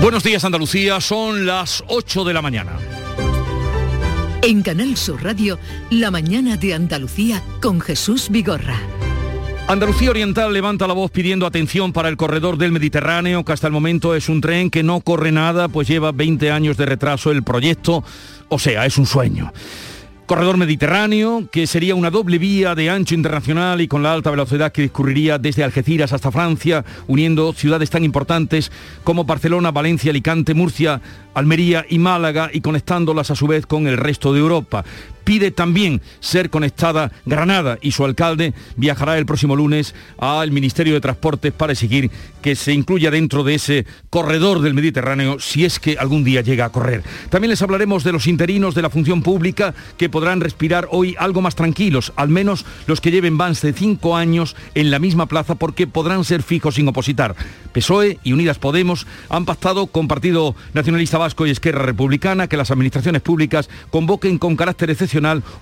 Buenos días Andalucía, son las 8 de la mañana. En Canal Sur Radio, La mañana de Andalucía con Jesús Vigorra. Andalucía Oriental levanta la voz pidiendo atención para el corredor del Mediterráneo, que hasta el momento es un tren que no corre nada, pues lleva 20 años de retraso el proyecto, o sea, es un sueño. Corredor Mediterráneo, que sería una doble vía de ancho internacional y con la alta velocidad que discurriría desde Algeciras hasta Francia, uniendo ciudades tan importantes como Barcelona, Valencia, Alicante, Murcia, Almería y Málaga y conectándolas a su vez con el resto de Europa pide también ser conectada Granada y su alcalde viajará el próximo lunes al Ministerio de Transportes para exigir que se incluya dentro de ese corredor del Mediterráneo si es que algún día llega a correr. También les hablaremos de los interinos de la función pública que podrán respirar hoy algo más tranquilos, al menos los que lleven más de cinco años en la misma plaza porque podrán ser fijos sin opositar. PSOE y Unidas Podemos han pactado con Partido Nacionalista Vasco y Esquerra Republicana que las administraciones públicas convoquen con carácter excepcional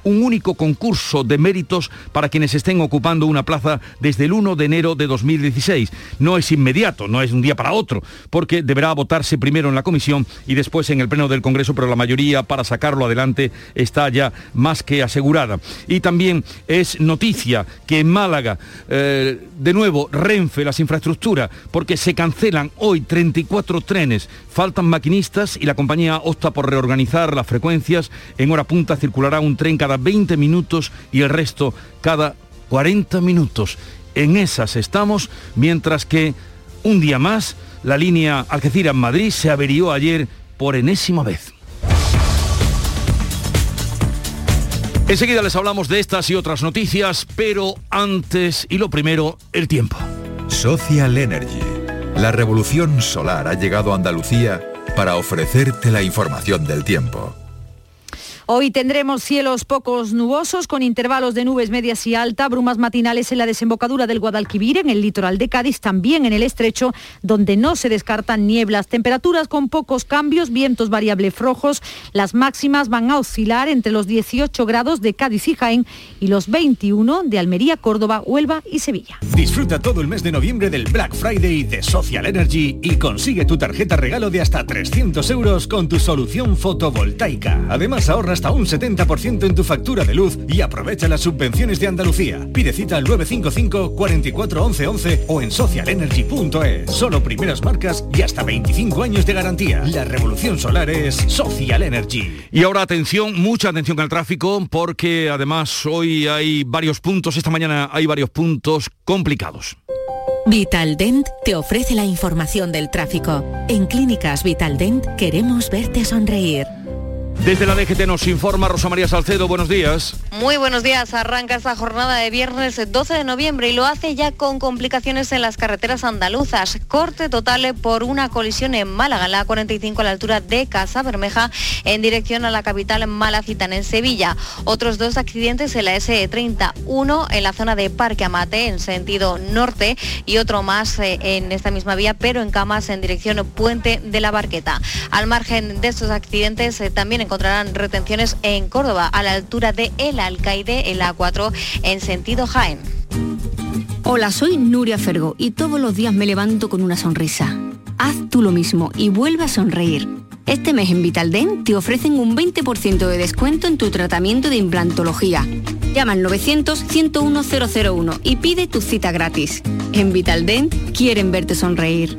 un único concurso de méritos para quienes estén ocupando una plaza desde el 1 de enero de 2016. No es inmediato, no es un día para otro, porque deberá votarse primero en la comisión y después en el pleno del Congreso, pero la mayoría para sacarlo adelante está ya más que asegurada. Y también es noticia que en Málaga, eh, de nuevo, Renfe, las infraestructuras, porque se cancelan hoy 34 trenes, faltan maquinistas y la compañía opta por reorganizar las frecuencias. En hora punta circulará un tren cada 20 minutos y el resto cada 40 minutos. En esas estamos, mientras que un día más la línea Algeciras-Madrid se averió ayer por enésima vez. Enseguida les hablamos de estas y otras noticias, pero antes y lo primero, el tiempo. Social Energy. La revolución solar ha llegado a Andalucía para ofrecerte la información del tiempo. Hoy tendremos cielos pocos nubosos con intervalos de nubes medias y alta, brumas matinales en la desembocadura del Guadalquivir, en el litoral de Cádiz, también en el estrecho, donde no se descartan nieblas. Temperaturas con pocos cambios, vientos variables flojos. Las máximas van a oscilar entre los 18 grados de Cádiz y Jaén y los 21 de Almería, Córdoba, Huelva y Sevilla. Disfruta todo el mes de noviembre del Black Friday de Social Energy y consigue tu tarjeta regalo de hasta 300 euros con tu solución fotovoltaica. Además ahorra hasta un 70% en tu factura de luz y aprovecha las subvenciones de Andalucía. Pide cita al 955 44 11 11 o en socialenergy.es. Solo primeras marcas y hasta 25 años de garantía. La revolución solar es Social Energy. Y ahora atención, mucha atención al tráfico porque además hoy hay varios puntos, esta mañana hay varios puntos complicados. Vitaldent te ofrece la información del tráfico. En Clínicas Vitaldent queremos verte sonreír. Desde la DGT nos informa Rosa María Salcedo, buenos días. Muy buenos días, arranca esta jornada de viernes 12 de noviembre y lo hace ya con complicaciones en las carreteras andaluzas. Corte total por una colisión en Málaga, la 45 a la altura de Casa Bermeja, en dirección a la capital malacitana en Sevilla. Otros dos accidentes en la SE30, uno en la zona de Parque Amate en sentido norte y otro más eh, en esta misma vía, pero en Camas en dirección Puente de la Barqueta. Al margen de estos accidentes eh, también encontrarán retenciones en Córdoba, a la altura de El Alcaide, en la A4, en sentido Jaén. Hola, soy Nuria Fergo y todos los días me levanto con una sonrisa. Haz tú lo mismo y vuelve a sonreír. Este mes en Vitaldent te ofrecen un 20% de descuento en tu tratamiento de implantología. Llama al 900-101-001 y pide tu cita gratis. En Vitaldent quieren verte sonreír.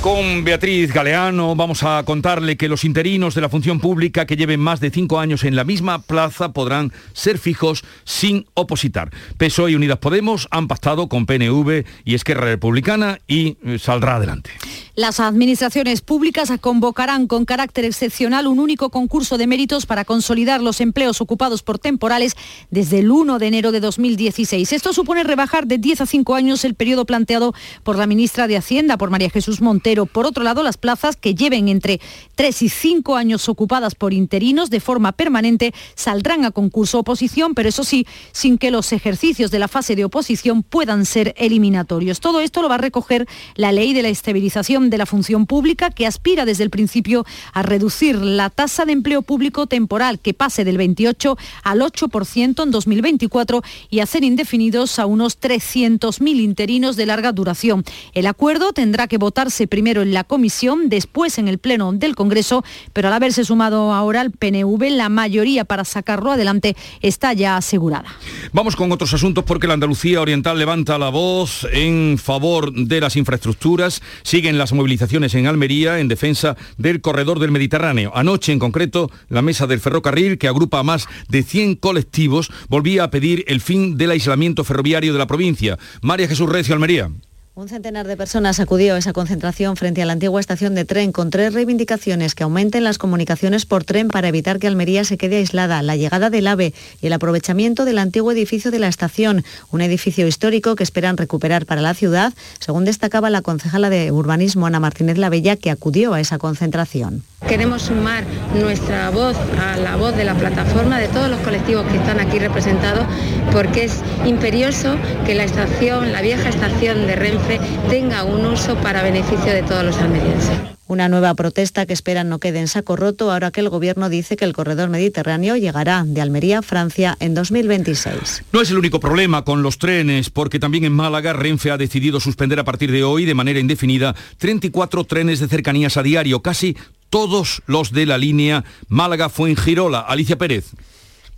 Con Beatriz Galeano vamos a contarle que los interinos de la función pública que lleven más de cinco años en la misma plaza podrán ser fijos sin opositar. PSOE y Unidas Podemos han pactado con PNV y Esquerra Republicana y eh, saldrá adelante. Las administraciones públicas convocarán con carácter excepcional un único concurso de méritos para consolidar los empleos ocupados por temporales desde el 1 de enero de 2016. Esto supone rebajar de 10 a 5 años el periodo planteado por la ministra de Hacienda, por María Jesús Monte Montero. Por otro lado, las plazas que lleven entre 3 y 5 años ocupadas por interinos de forma permanente saldrán a concurso oposición, pero eso sí, sin que los ejercicios de la fase de oposición puedan ser eliminatorios. Todo esto lo va a recoger la ley de la estabilización de la función pública que aspira desde el principio a reducir la tasa de empleo público temporal que pase del 28 al 8% en 2024 y hacer indefinidos a unos 300.000 interinos de larga duración. El acuerdo tendrá que votarse primero en la comisión, después en el Pleno del Congreso, pero al haberse sumado ahora al PNV, la mayoría para sacarlo adelante está ya asegurada. Vamos con otros asuntos porque la Andalucía Oriental levanta la voz en favor de las infraestructuras. Siguen las movilizaciones en Almería en defensa del corredor del Mediterráneo. Anoche, en concreto, la mesa del ferrocarril, que agrupa a más de 100 colectivos, volvía a pedir el fin del aislamiento ferroviario de la provincia. María Jesús Recio, Almería. Un centenar de personas acudió a esa concentración frente a la antigua estación de tren con tres reivindicaciones que aumenten las comunicaciones por tren para evitar que Almería se quede aislada, la llegada del AVE y el aprovechamiento del antiguo edificio de la estación, un edificio histórico que esperan recuperar para la ciudad, según destacaba la concejala de urbanismo Ana Martínez Lavella que acudió a esa concentración. Queremos sumar nuestra voz a la voz de la plataforma, de todos los colectivos que están aquí representados, porque es imperioso que la estación, la vieja estación de Renfe, tenga un uso para beneficio de todos los almerienses. Una nueva protesta que esperan no quede en saco roto ahora que el gobierno dice que el corredor mediterráneo llegará de Almería a Francia en 2026. No es el único problema con los trenes, porque también en Málaga Renfe ha decidido suspender a partir de hoy de manera indefinida 34 trenes de cercanías a diario, casi todos los de la línea Málaga-Fuengirola. Alicia Pérez.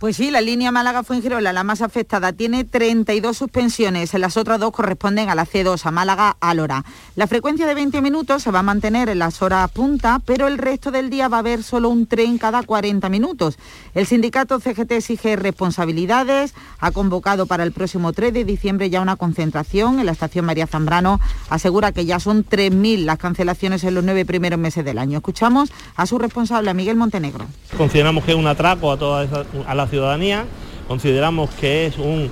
Pues sí, la línea Málaga-Fuengirola, la más afectada, tiene 32 suspensiones. Las otras dos corresponden a la C2, a Málaga-Álora. La frecuencia de 20 minutos se va a mantener en las horas punta, pero el resto del día va a haber solo un tren cada 40 minutos. El sindicato CGT exige responsabilidades, ha convocado para el próximo 3 de diciembre ya una concentración en la estación María Zambrano. Asegura que ya son 3.000 las cancelaciones en los nueve primeros meses del año. Escuchamos a su responsable, a Miguel Montenegro. Consideramos que es un atraco a toda esa, a la ciudadanía, consideramos que es un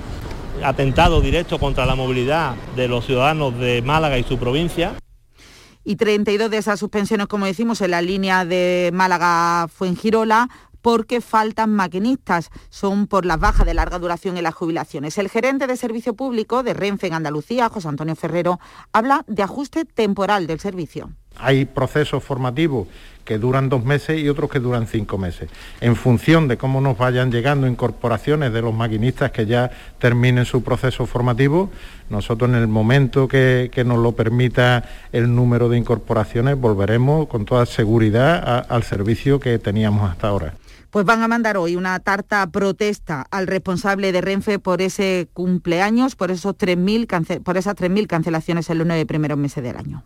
atentado directo contra la movilidad de los ciudadanos de Málaga y su provincia. Y 32 de esas suspensiones, como decimos, en la línea de Málaga-Fuengirola porque faltan maquinistas, son por las bajas de larga duración en las jubilaciones. El gerente de Servicio Público de Renfe en Andalucía, José Antonio Ferrero, habla de ajuste temporal del servicio. Hay procesos formativos que duran dos meses y otros que duran cinco meses. En función de cómo nos vayan llegando incorporaciones de los maquinistas que ya terminen su proceso formativo, nosotros en el momento que, nos lo permita el número de incorporaciones volveremos con toda seguridad al servicio que teníamos hasta ahora pues van a mandar hoy una tarta protesta al responsable de Renfe por ese cumpleaños, por, esos 3.000 por esas 3.000 cancelaciones en los nueve primeros meses del año.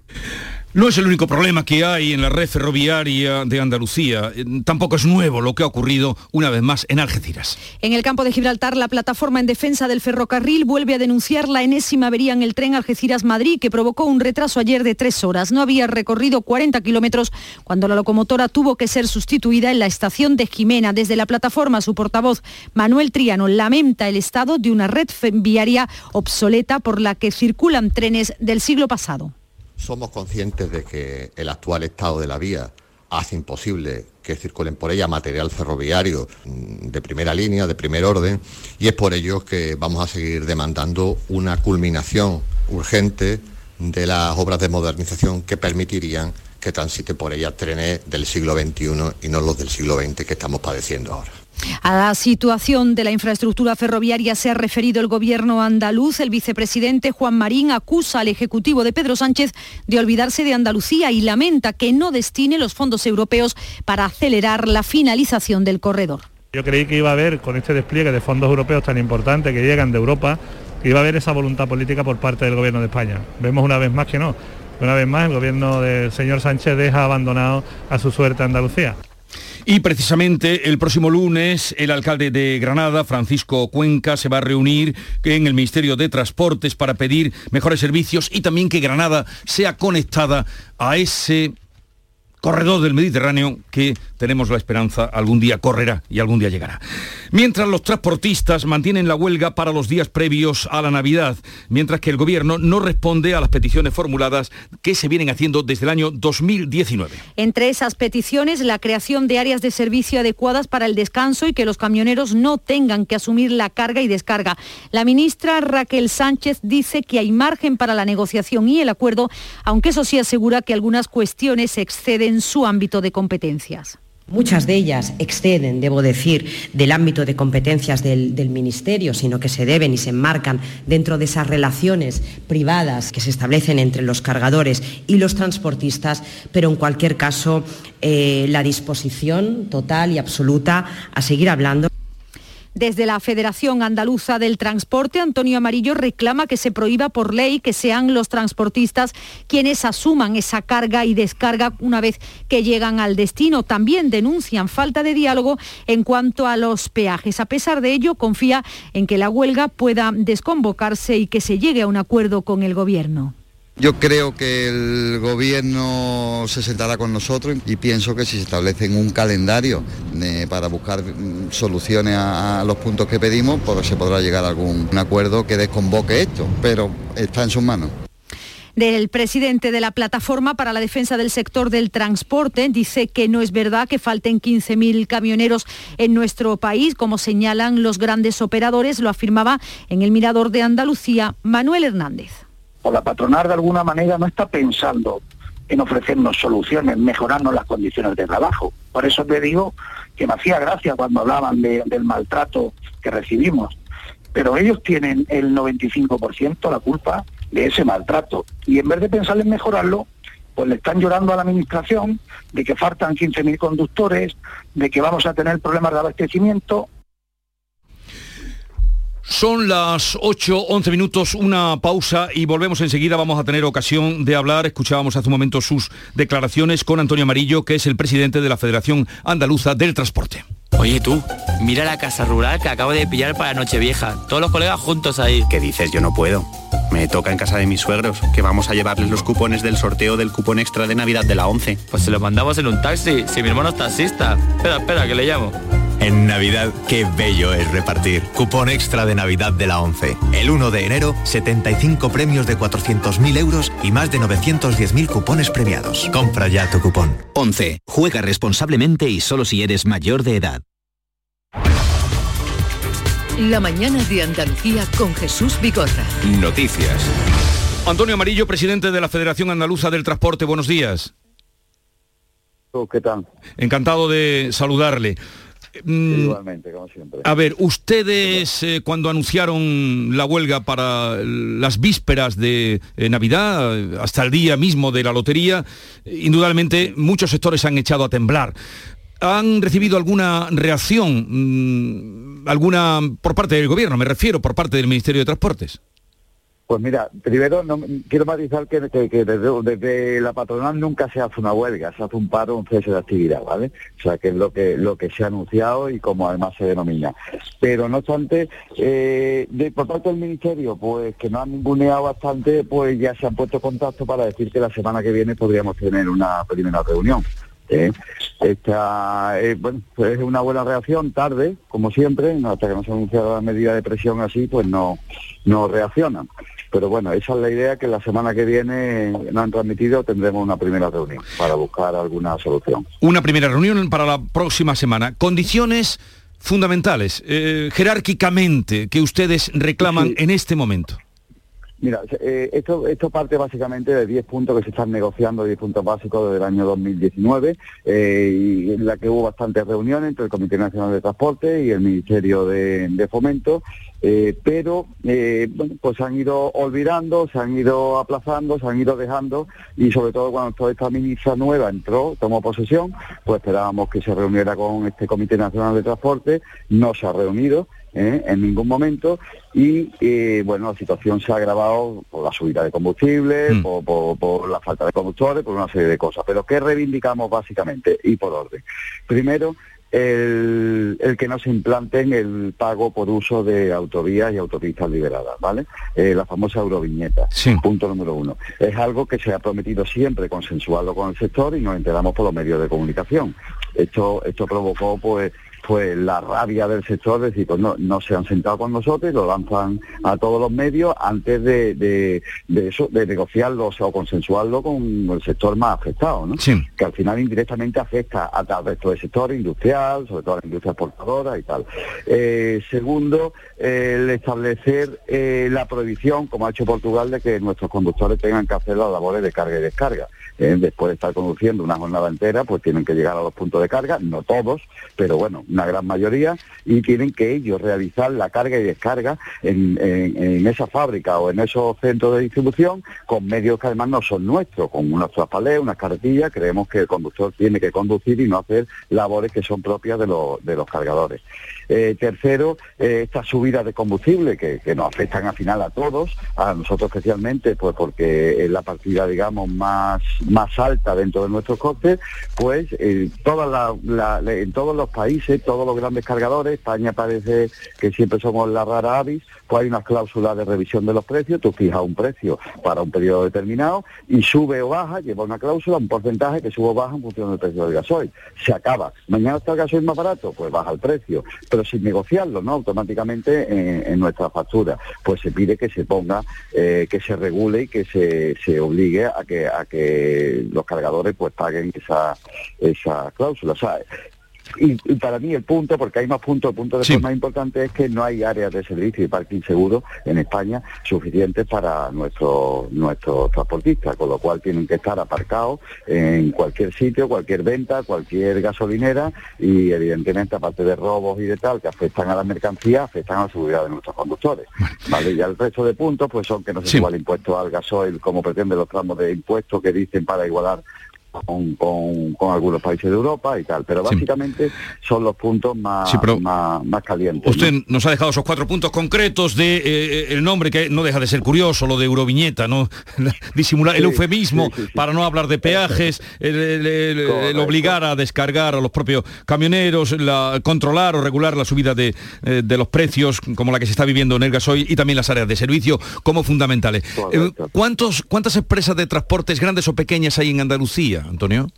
No es el único problema que hay en la red ferroviaria de Andalucía. Eh, tampoco es nuevo lo que ha ocurrido una vez más en Algeciras. En el campo de Gibraltar, la plataforma en defensa del ferrocarril vuelve a denunciar la enésima avería en el tren Algeciras-Madrid que provocó un retraso ayer de tres horas. No había recorrido 40 kilómetros cuando la locomotora tuvo que ser sustituida en la estación de Jimena. Desde la plataforma, su portavoz Manuel Triano lamenta el estado de una red viaria obsoleta por la que circulan trenes del siglo pasado. Somos conscientes de que el actual estado de la vía hace imposible que circulen por ella material ferroviario mm, de primera línea, de primer orden, y es por ello que vamos a seguir demandando una culminación urgente de las obras de modernización que permitirían que transite por ella trenes del siglo XXI y no los del siglo XX que estamos padeciendo ahora. A la situación de la infraestructura ferroviaria se ha referido el gobierno andaluz. El vicepresidente Juan Marín acusa al Ejecutivo de Pedro Sánchez de olvidarse de Andalucía y lamenta que no destine los fondos europeos para acelerar la finalización del corredor. Yo creí que iba a haber, con este despliegue de fondos europeos tan importantes que llegan de Europa, que iba a haber esa voluntad política por parte del gobierno de España. Vemos una vez más que no. Una vez más el gobierno del señor Sánchez deja abandonado a su suerte Andalucía. Y precisamente el próximo lunes el alcalde de Granada, Francisco Cuenca, se va a reunir en el Ministerio de Transportes para pedir mejores servicios y también que Granada sea conectada a ese corredor del Mediterráneo que tenemos la esperanza, algún día correrá y algún día llegará. Mientras los transportistas mantienen la huelga para los días previos a la Navidad, mientras que el gobierno no responde a las peticiones formuladas que se vienen haciendo desde el año 2019. Entre esas peticiones, la creación de áreas de servicio adecuadas para el descanso y que los camioneros no tengan que asumir la carga y descarga. La ministra Raquel Sánchez dice que hay margen para la negociación y el acuerdo, aunque eso sí asegura que algunas cuestiones exceden su ámbito de competencias. Muchas de ellas exceden, debo decir, del ámbito de competencias del, del, Ministerio, sino que se deben y se enmarcan dentro de esas relaciones privadas que se establecen entre los cargadores y los transportistas, pero en cualquier caso eh, la disposición total y absoluta a seguir hablando. Desde la Federación Andaluza del Transporte, Antonio Amarillo reclama que se prohíba por ley que sean los transportistas quienes asuman esa carga y descarga una vez que llegan al destino. También denuncian falta de diálogo en cuanto a los peajes. A pesar de ello, confía en que la huelga pueda desconvocarse y que se llegue a un acuerdo con el Gobierno. Yo creo que el gobierno se sentará con nosotros y pienso que si se establece un calendario eh, para buscar mm, soluciones a, los puntos que pedimos, pues se podrá llegar a algún acuerdo que desconvoque esto, pero está en sus manos del presidente de la Plataforma para la Defensa del Sector del Transporte. Dice que no es verdad que falten 15.000 camioneros en nuestro país, como señalan los grandes operadores. Lo afirmaba en el Mirador de Andalucía Manuel Hernández o la patronal de alguna manera no está pensando en ofrecernos soluciones, mejorarnos las condiciones de trabajo. Por eso te digo que me hacía gracia cuando hablaban de, del maltrato que recibimos. Pero ellos tienen el 95% la culpa de ese maltrato. Y en vez de pensar en mejorarlo, pues le están llorando a la administración de que faltan 15.000 conductores, de que vamos a tener problemas de abastecimiento son las 8, 11 minutos, una pausa y volvemos enseguida. Vamos a tener ocasión de hablar. Escuchábamos hace un momento sus declaraciones con Antonio Amarillo, que es el presidente de la Federación Andaluza del Transporte. Oye tú, mira la casa rural que acabo de pillar para Nochevieja. Todos los colegas juntos ahí. ¿Qué dices? Yo no puedo. Me toca en casa de mis suegros, que vamos a llevarles los cupones del sorteo del cupón extra de Navidad de la 11. Pues se lo mandamos en un taxi, si mi hermano es taxista. Espera, espera, que le llamo. En Navidad, qué bello es repartir. Cupón extra de Navidad de la 11. El 1 de enero, 75 premios de 400.000 euros y más de 910.000 cupones premiados. Compra ya tu cupón. 11. Juega responsablemente y solo si eres mayor de edad. La mañana de Andalucía con Jesús Vigorra. Noticias. Antonio Amarillo, presidente de la Federación Andaluza del Transporte, buenos días. ¿Qué tal? Encantado de saludarle. Igualmente, como siempre. A ver, ustedes eh, cuando anunciaron la huelga para las vísperas de eh, Navidad, hasta el día mismo de la lotería, indudablemente muchos sectores han echado a temblar. ¿Han recibido alguna reacción, mmm, alguna por parte del gobierno, me refiero, por parte del Ministerio de Transportes? Pues mira, primero no, quiero matizar que, desde, la patronal nunca se hace una huelga, se hace un paro, un cese de actividad, ¿vale? O sea, que es lo que lo que se ha anunciado y como además se denomina. Pero no obstante, eh, de, por parte del Ministerio, pues que no han ninguneado bastante, pues ya se han puesto contacto para decir que la semana que viene podríamos tener una primera reunión. ¿eh? Esta, eh, pues es una buena reacción, tarde, como siempre, hasta que no se ha anunciado la medida de presión así, pues no, no reaccionan. Pero bueno, esa es la idea que la semana que viene nos han transmitido, tendremos una primera reunión para buscar alguna solución. Una primera reunión para la próxima semana. Condiciones fundamentales, eh, jerárquicamente, que ustedes reclaman sí. en este momento. Mira, eh, esto, parte básicamente de 10 puntos que se están negociando, 10 puntos básicos desde el año 2019, eh, en la que hubo bastantes reuniones entre el Comité Nacional de Transporte y el Ministerio de, Fomento, eh, pero pues se han ido olvidando, se han ido aplazando, se han ido dejando y sobre todo cuando toda esta ministra nueva entró, tomó posesión, pues esperábamos que se reuniera con este Comité Nacional de Transporte, no se ha reunido ¿eh? en ningún momento y eh, bueno la situación se ha agravado por la subida de combustible, mm. por, por, por, la falta de conductores, por una serie de cosas. Pero ¿qué reivindicamos básicamente? Y por orden. Primero, el, el que no se implanten el pago por uso de autovías y autopistas liberadas, ¿vale? Eh, la famosa euroviñeta, punto número uno. Es algo que se ha prometido siempre consensuarlo con el sector y nos enteramos por los medios de comunicación. Esto, esto provocó pues pues la rabia del sector, es decir, pues no, no se han sentado con nosotros y lo lanzan a todos los medios antes de, de, de eso, de negociarlo o consensuarlo con el sector más afectado, ¿no? Que al final indirectamente afecta a tal resto del sector industrial, sobre todo a la industria exportadora y tal. Eh, segundo, el establecer eh, la prohibición, como ha hecho Portugal, de que nuestros conductores tengan que hacer las labores de carga y descarga. Eh, después de estar conduciendo una jornada entera, pues tienen que llegar a los puntos de carga, no todos, pero bueno, una gran mayoría, y tienen que ellos realizar la carga y descarga en, esa fábrica o en esos centros de distribución con medios que además no son nuestros, con unos traspalés, unas carretillas, creemos que el conductor tiene que conducir y no hacer labores que son propias de, de los cargadores. Eh, tercero, eh, estas subidas de combustible que, nos afectan al final a todos, a nosotros especialmente, pues porque es la partida, digamos, más, más alta dentro de nuestros costes, pues eh, en todos los países, todos los grandes cargadores, España parece que siempre somos la rara avis, pues hay unas cláusulas de revisión de los precios, tú fijas un precio para un periodo determinado y sube o baja, lleva una cláusula, un porcentaje que sube o baja en función del precio del gasoil. Se acaba. Mañana está el gasoil más barato, pues baja el precio pero sin negociarlo, ¿no? Automáticamente en, nuestra factura, pues se pide que se ponga, eh, que se regule y que se, se obligue a que a que los cargadores pues paguen esa esa cláusula. O y, para mí el punto, porque hay más puntos, el punto de más importante es que no hay áreas de servicio y parking seguro en España suficientes para nuestros nuestros transportistas, con lo cual tienen que estar aparcados en cualquier sitio, cualquier venta, cualquier gasolinera y evidentemente aparte de robos y de tal que afectan a la mercancía, afectan a la seguridad de nuestros conductores. Vale, ya el resto de puntos pues son que no se igual impuesto al gasoil como pretenden los tramos de impuestos que dicen para igualar con, algunos países de Europa y tal, pero básicamente son los puntos más, más, calientes. Usted nos ha dejado esos cuatro puntos concretos de eh, el nombre que no deja de ser curioso, lo de Euroviñeta, ¿no? Disimular el eufemismo para no hablar de peajes, el, obligar a descargar a los propios camioneros, la, controlar o regular la subida de, eh, de, los precios, como la que se está viviendo en el gasoil, y también las áreas de servicio como fundamentales. Eh, ¿Cuántos, ¿Cuántas empresas de transportes grandes o pequeñas hay en Andalucía? Antonio?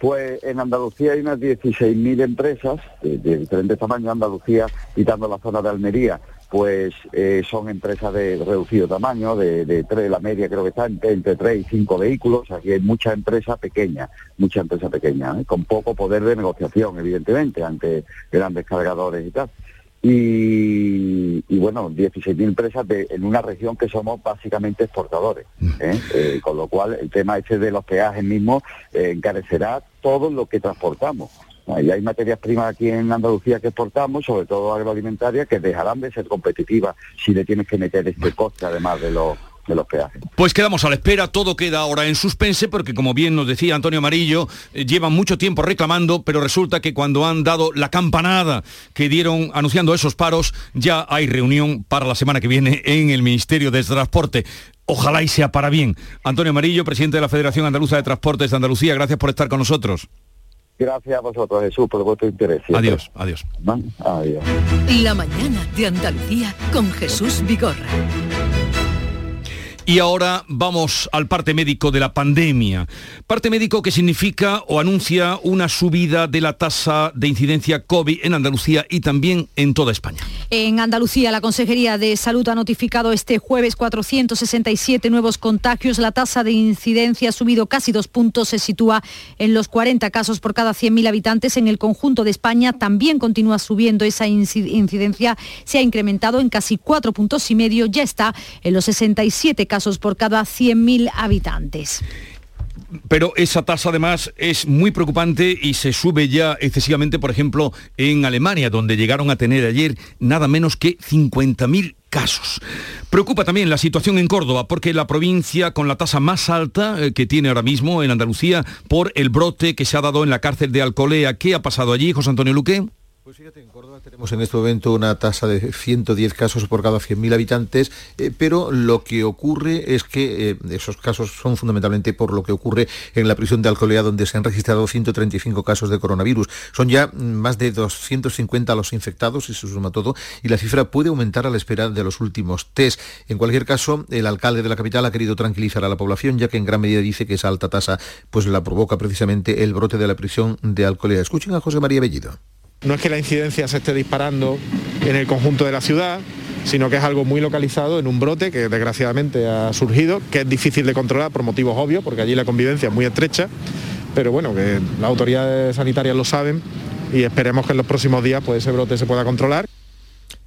Pues en Andalucía hay unas 16.000 empresas de, diferentes tamaños. Andalucía, quitando la zona de Almería, pues eh, son empresas de reducido tamaño, de, de la media creo que está entre, 3 y 5 vehículos. Aquí hay mucha empresa pequeña, mucha empresa pequeña, ¿eh? con poco poder de negociación, evidentemente, ante grandes cargadores y tal y, bueno, 16.000 empresas en una región que somos básicamente exportadores, mm. ¿eh? Eh, con lo cual el tema ese de los peajes mismos eh, encarecerá todo lo que transportamos. Y hay materias primas aquí en Andalucía que exportamos, sobre todo agroalimentaria, que dejarán de ser competitivas si le tienes que meter este coste además de los de los peajes. Pues quedamos a la espera, todo queda ahora en suspense porque como bien nos decía Antonio Amarillo, eh, llevan mucho tiempo reclamando, pero resulta que cuando han dado la campanada que dieron anunciando esos paros, ya hay reunión para la semana que viene en el Ministerio de Transporte. Ojalá y sea para bien. Antonio Amarillo, presidente de la Federación Andaluza de Transportes de Andalucía, gracias por estar con nosotros. Gracias a vosotros, Jesús, por vuestro interés. Adiós, adiós. Adiós. La mañana de Andalucía con Jesús Vigorra. Y ahora vamos al parte médico de la pandemia. Parte médico que significa o anuncia una subida de la tasa de incidencia COVID en Andalucía y también en toda España. En Andalucía, la Consejería de Salud ha notificado este jueves 467 nuevos contagios. La tasa de incidencia ha subido casi dos puntos, se sitúa en los 40 casos por cada 100.000 habitantes. En el conjunto de España también continúa subiendo esa incidencia. Se ha incrementado en casi cuatro puntos y medio. Ya está en los 67 casos casos por cada 100.000 habitantes. Pero esa tasa además es muy preocupante y se sube ya excesivamente, por ejemplo, en Alemania, donde llegaron a tener ayer nada menos que 50.000 casos. Preocupa también la situación en Córdoba, porque la provincia con la tasa más alta eh, que tiene ahora mismo en Andalucía por el brote que se ha dado en la cárcel de Alcolea. ¿Qué ha pasado allí, José Antonio Luque? Pues fíjate, en Córdoba tenemos en este momento una tasa de 110 casos por cada 100.000 habitantes, eh, pero lo que ocurre es que eh, esos casos son fundamentalmente por lo que ocurre en la prisión de Alcolea, donde se han registrado 135 casos de coronavirus. Son ya más de 250 los infectados, y se suma todo, y la cifra puede aumentar a la espera de los últimos test. En cualquier caso, el alcalde de la capital ha querido tranquilizar a la población, ya que en gran medida dice que esa alta tasa pues la provoca precisamente el brote de la prisión de Alcolea. Escuchen a José María Bellido. No es que la incidencia se esté disparando en el conjunto de la ciudad, sino que es algo muy localizado en un brote que desgraciadamente ha surgido, que es difícil de controlar por motivos obvios, porque allí la convivencia es muy estrecha, pero bueno, que las autoridades sanitarias lo saben y esperemos que en los próximos días pues, ese brote se pueda controlar.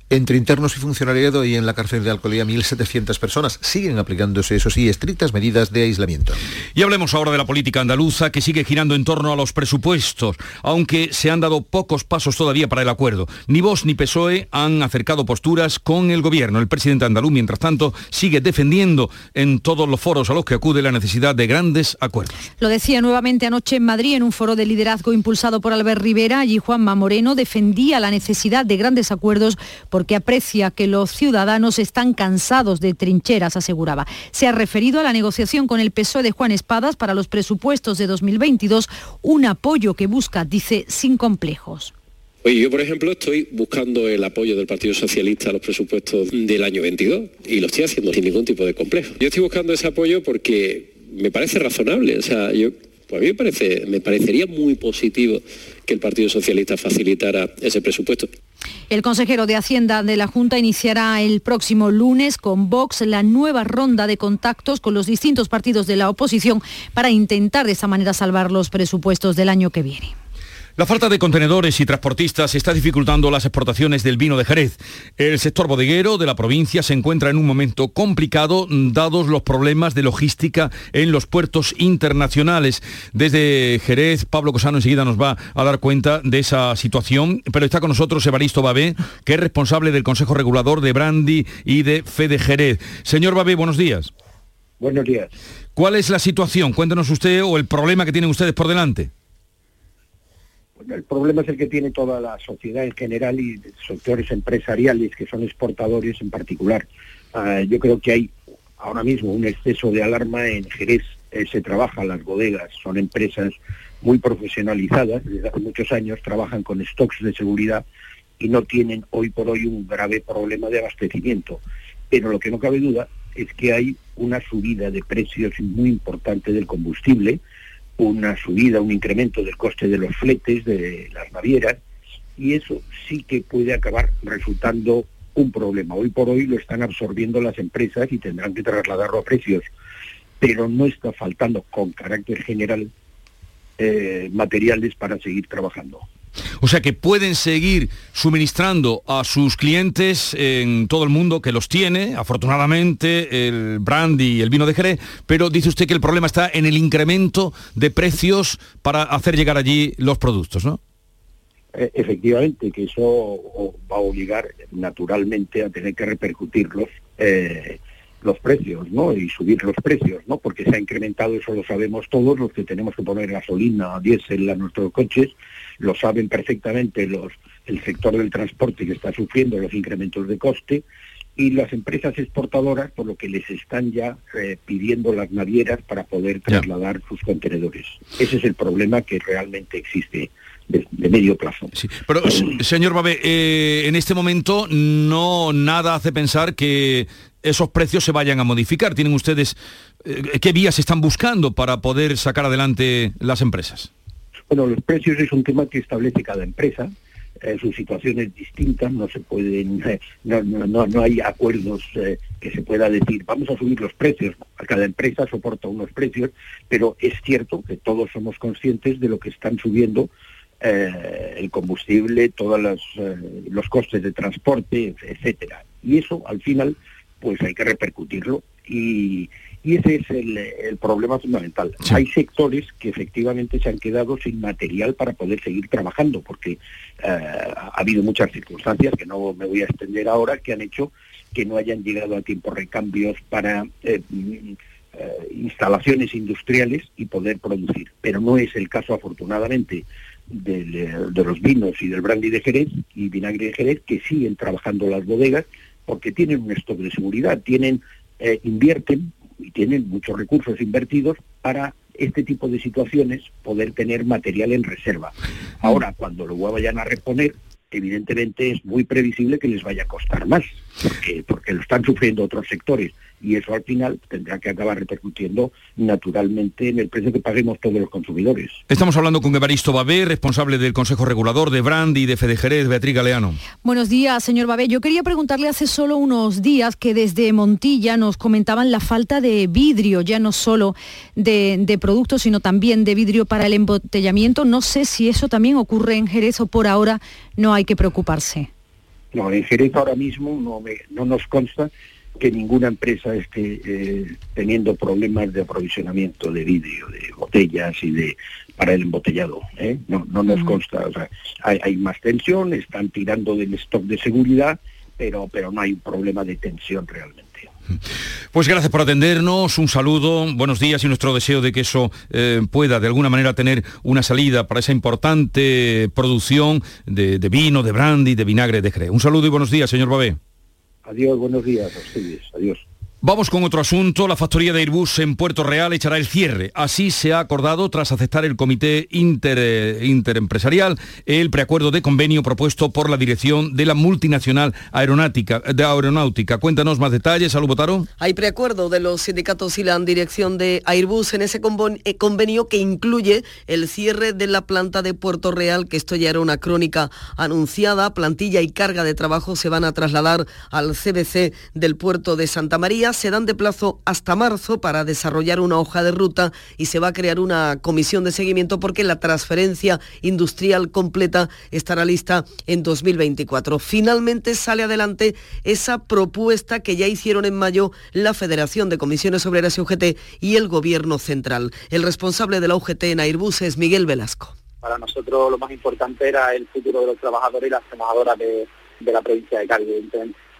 Entre internos y funcionariado y en la cárcel de Alcolía 1.700 personas siguen aplicándose, eso sí, estrictas medidas de aislamiento. Y hablemos ahora de la política andaluza que sigue girando en torno a los presupuestos, aunque se han dado pocos pasos todavía para el acuerdo. Ni vos ni PSOE han acercado posturas con el gobierno. El presidente andaluz, mientras tanto, sigue defendiendo en todos los foros a los que acude la necesidad de grandes acuerdos. Lo decía nuevamente anoche en Madrid en un foro de liderazgo impulsado por Albert Rivera. Allí Juanma Moreno defendía la necesidad de grandes acuerdos porque aprecia que los ciudadanos están cansados de trincheras, aseguraba. Se ha referido a la negociación con el PSOE de Juan Espadas para los presupuestos de 2022, un apoyo que busca, dice, sin complejos. Oye, yo por ejemplo estoy buscando el apoyo del Partido Socialista a los presupuestos del año 22 y lo estoy haciendo sin ningún tipo de complejo. Yo estoy buscando ese apoyo porque me parece razonable, o sea, yo pues a mí me, me parecería muy positivo que el Partido Socialista facilitara ese presupuesto. El consejero de Hacienda de la Junta iniciará el próximo lunes con Vox la nueva ronda de contactos con los distintos partidos de la oposición para intentar de esa manera salvar los presupuestos del año que viene. La falta de contenedores y transportistas está dificultando las exportaciones del vino de Jerez. El sector bodeguero de la provincia se encuentra en un momento complicado dados los problemas de logística en los puertos internacionales. Desde Jerez, Pablo Cosano enseguida nos va a dar cuenta de esa situación, pero está con nosotros Evaristo Babé, que es responsable del Consejo Regulador de Brandy y de Fede Jerez. Señor Babé, buenos días. Buenos días. ¿Cuál es la situación? Cuéntenos usted o el problema que tienen ustedes por delante el problema es el que tiene toda la sociedad en general y sectores empresariales que son exportadores en particular. Ah, yo creo que hay ahora mismo un exceso de alarma en Jerez. Eh, se trabaja las bodegas, son empresas muy profesionalizadas, desde hace muchos años trabajan con stocks de seguridad y no tienen hoy por hoy un grave problema de abastecimiento. Pero lo que no cabe duda es que hay una subida de precios muy importante del combustible, una subida, un incremento del coste de los fletes de las navieras y eso sí que puede acabar resultando un problema. Hoy por hoy lo están absorbiendo las empresas y tendrán que trasladarlo a precios, pero no está faltando con carácter general eh, materiales para seguir trabajando. O sea que pueden seguir suministrando a sus clientes en todo el mundo que los tiene, afortunadamente, el brandy y el vino de Jerez, pero dice usted que el problema está en el incremento de precios para hacer llegar allí los productos, ¿no? E, efectivamente, que eso va a obligar naturalmente a tener que repercutirlos eh, los precios, ¿no? Y subir los precios, ¿no? Porque se ha incrementado, eso lo sabemos todos, los que tenemos que poner gasolina, diésel a nuestros coches, lo saben perfectamente los, el sector del transporte que está sufriendo los incrementos de coste y las empresas exportadoras, por lo que les están ya eh, pidiendo las navieras para poder trasladar sus contenedores. Ese es el problema que realmente existe de, medio plazo. Sí, pero señor Babé, eh, en este momento no nada hace pensar que esos precios se vayan a modificar. ¿Tienen ustedes eh, qué vías están buscando para poder sacar adelante las empresas? Bueno, los precios es un tema que establece cada empresa. Eh, su situación es distinta, no se pueden, eh, no, no, no, hay acuerdos que se pueda decir, vamos a subir los precios. Cada empresa soporta unos precios, pero es cierto que todos somos conscientes de lo que están subiendo el combustible, todos los costes de transporte, etcétera. Y eso, al final, pues hay que repercutirlo y, ese es el, problema fundamental. Hay sectores que efectivamente se han quedado sin material para poder seguir trabajando, porque eh, ha habido muchas circunstancias, que no me voy a extender ahora, que han hecho que no hayan llegado a tiempo recambios para eh, eh, instalaciones industriales y poder producir. Pero no es el caso, afortunadamente, de los vinos y del brandy de Jerez y vinagre de Jerez que siguen trabajando las bodegas porque tienen un stock de seguridad, tienen, eh, invierten y tienen muchos recursos invertidos para este tipo de situaciones poder tener material en reserva. Ahora, cuando lo vayan a reponer, evidentemente es muy previsible que les vaya a costar más, porque, porque lo están sufriendo otros sectores y eso al final tendrá que acabar repercutiendo naturalmente en el precio que paguemos todos los consumidores. Estamos hablando con Evaristo Babé, responsable del Consejo Regulador de Brand y de Fede Jerez, Beatriz Galeano. Buenos días, señor Babé. Yo quería preguntarle hace solo unos días que desde Montilla nos comentaban la falta de vidrio, ya no solo de, de productos, sino también de vidrio para el embotellamiento. No sé si eso también ocurre en Jerez o por ahora no hay que preocuparse. No, en Jerez ahora mismo no, me, no nos consta que ninguna empresa esté eh, teniendo problemas de aprovisionamiento de vidrio, de botellas y de para el embotellado. ¿eh? No, no nos consta. O sea, hay, hay, más tensión, están tirando del stock de seguridad, pero, pero no hay un problema de tensión realmente. Pues gracias por atendernos, un saludo, buenos días y nuestro deseo de que eso eh, pueda de alguna manera tener una salida para esa importante producción de, de vino, de brandy, de vinagre de Jerez. Un saludo y buenos días, señor Babé. Adiós, buenos días a ustedes. Adiós. Vamos con otro asunto. La factoría de Airbus en Puerto Real echará el cierre. Así se ha acordado tras aceptar el comité eh, interempresarial el preacuerdo de convenio propuesto por la dirección de la multinacional aeronáutica. De aeronáutica. Cuéntanos más detalles, Salud Botaro. Hay preacuerdo de los sindicatos y la dirección de Airbus en ese eh, convenio que incluye el cierre de la planta de Puerto Real, que esto ya era una crónica anunciada. Plantilla y carga de trabajo se van a trasladar al CBC del puerto de Santa María se dan de plazo hasta marzo para desarrollar una hoja de ruta y se va a crear una comisión de seguimiento porque la transferencia industrial completa estará lista en 2024. Finalmente sale adelante esa propuesta que ya hicieron en mayo la Federación de Comisiones Obreras y UGT y el Gobierno Central. El responsable de la UGT en Airbus es Miguel Velasco. Para nosotros lo más importante era el futuro de los trabajadores y las trabajadoras de, la provincia de Cádiz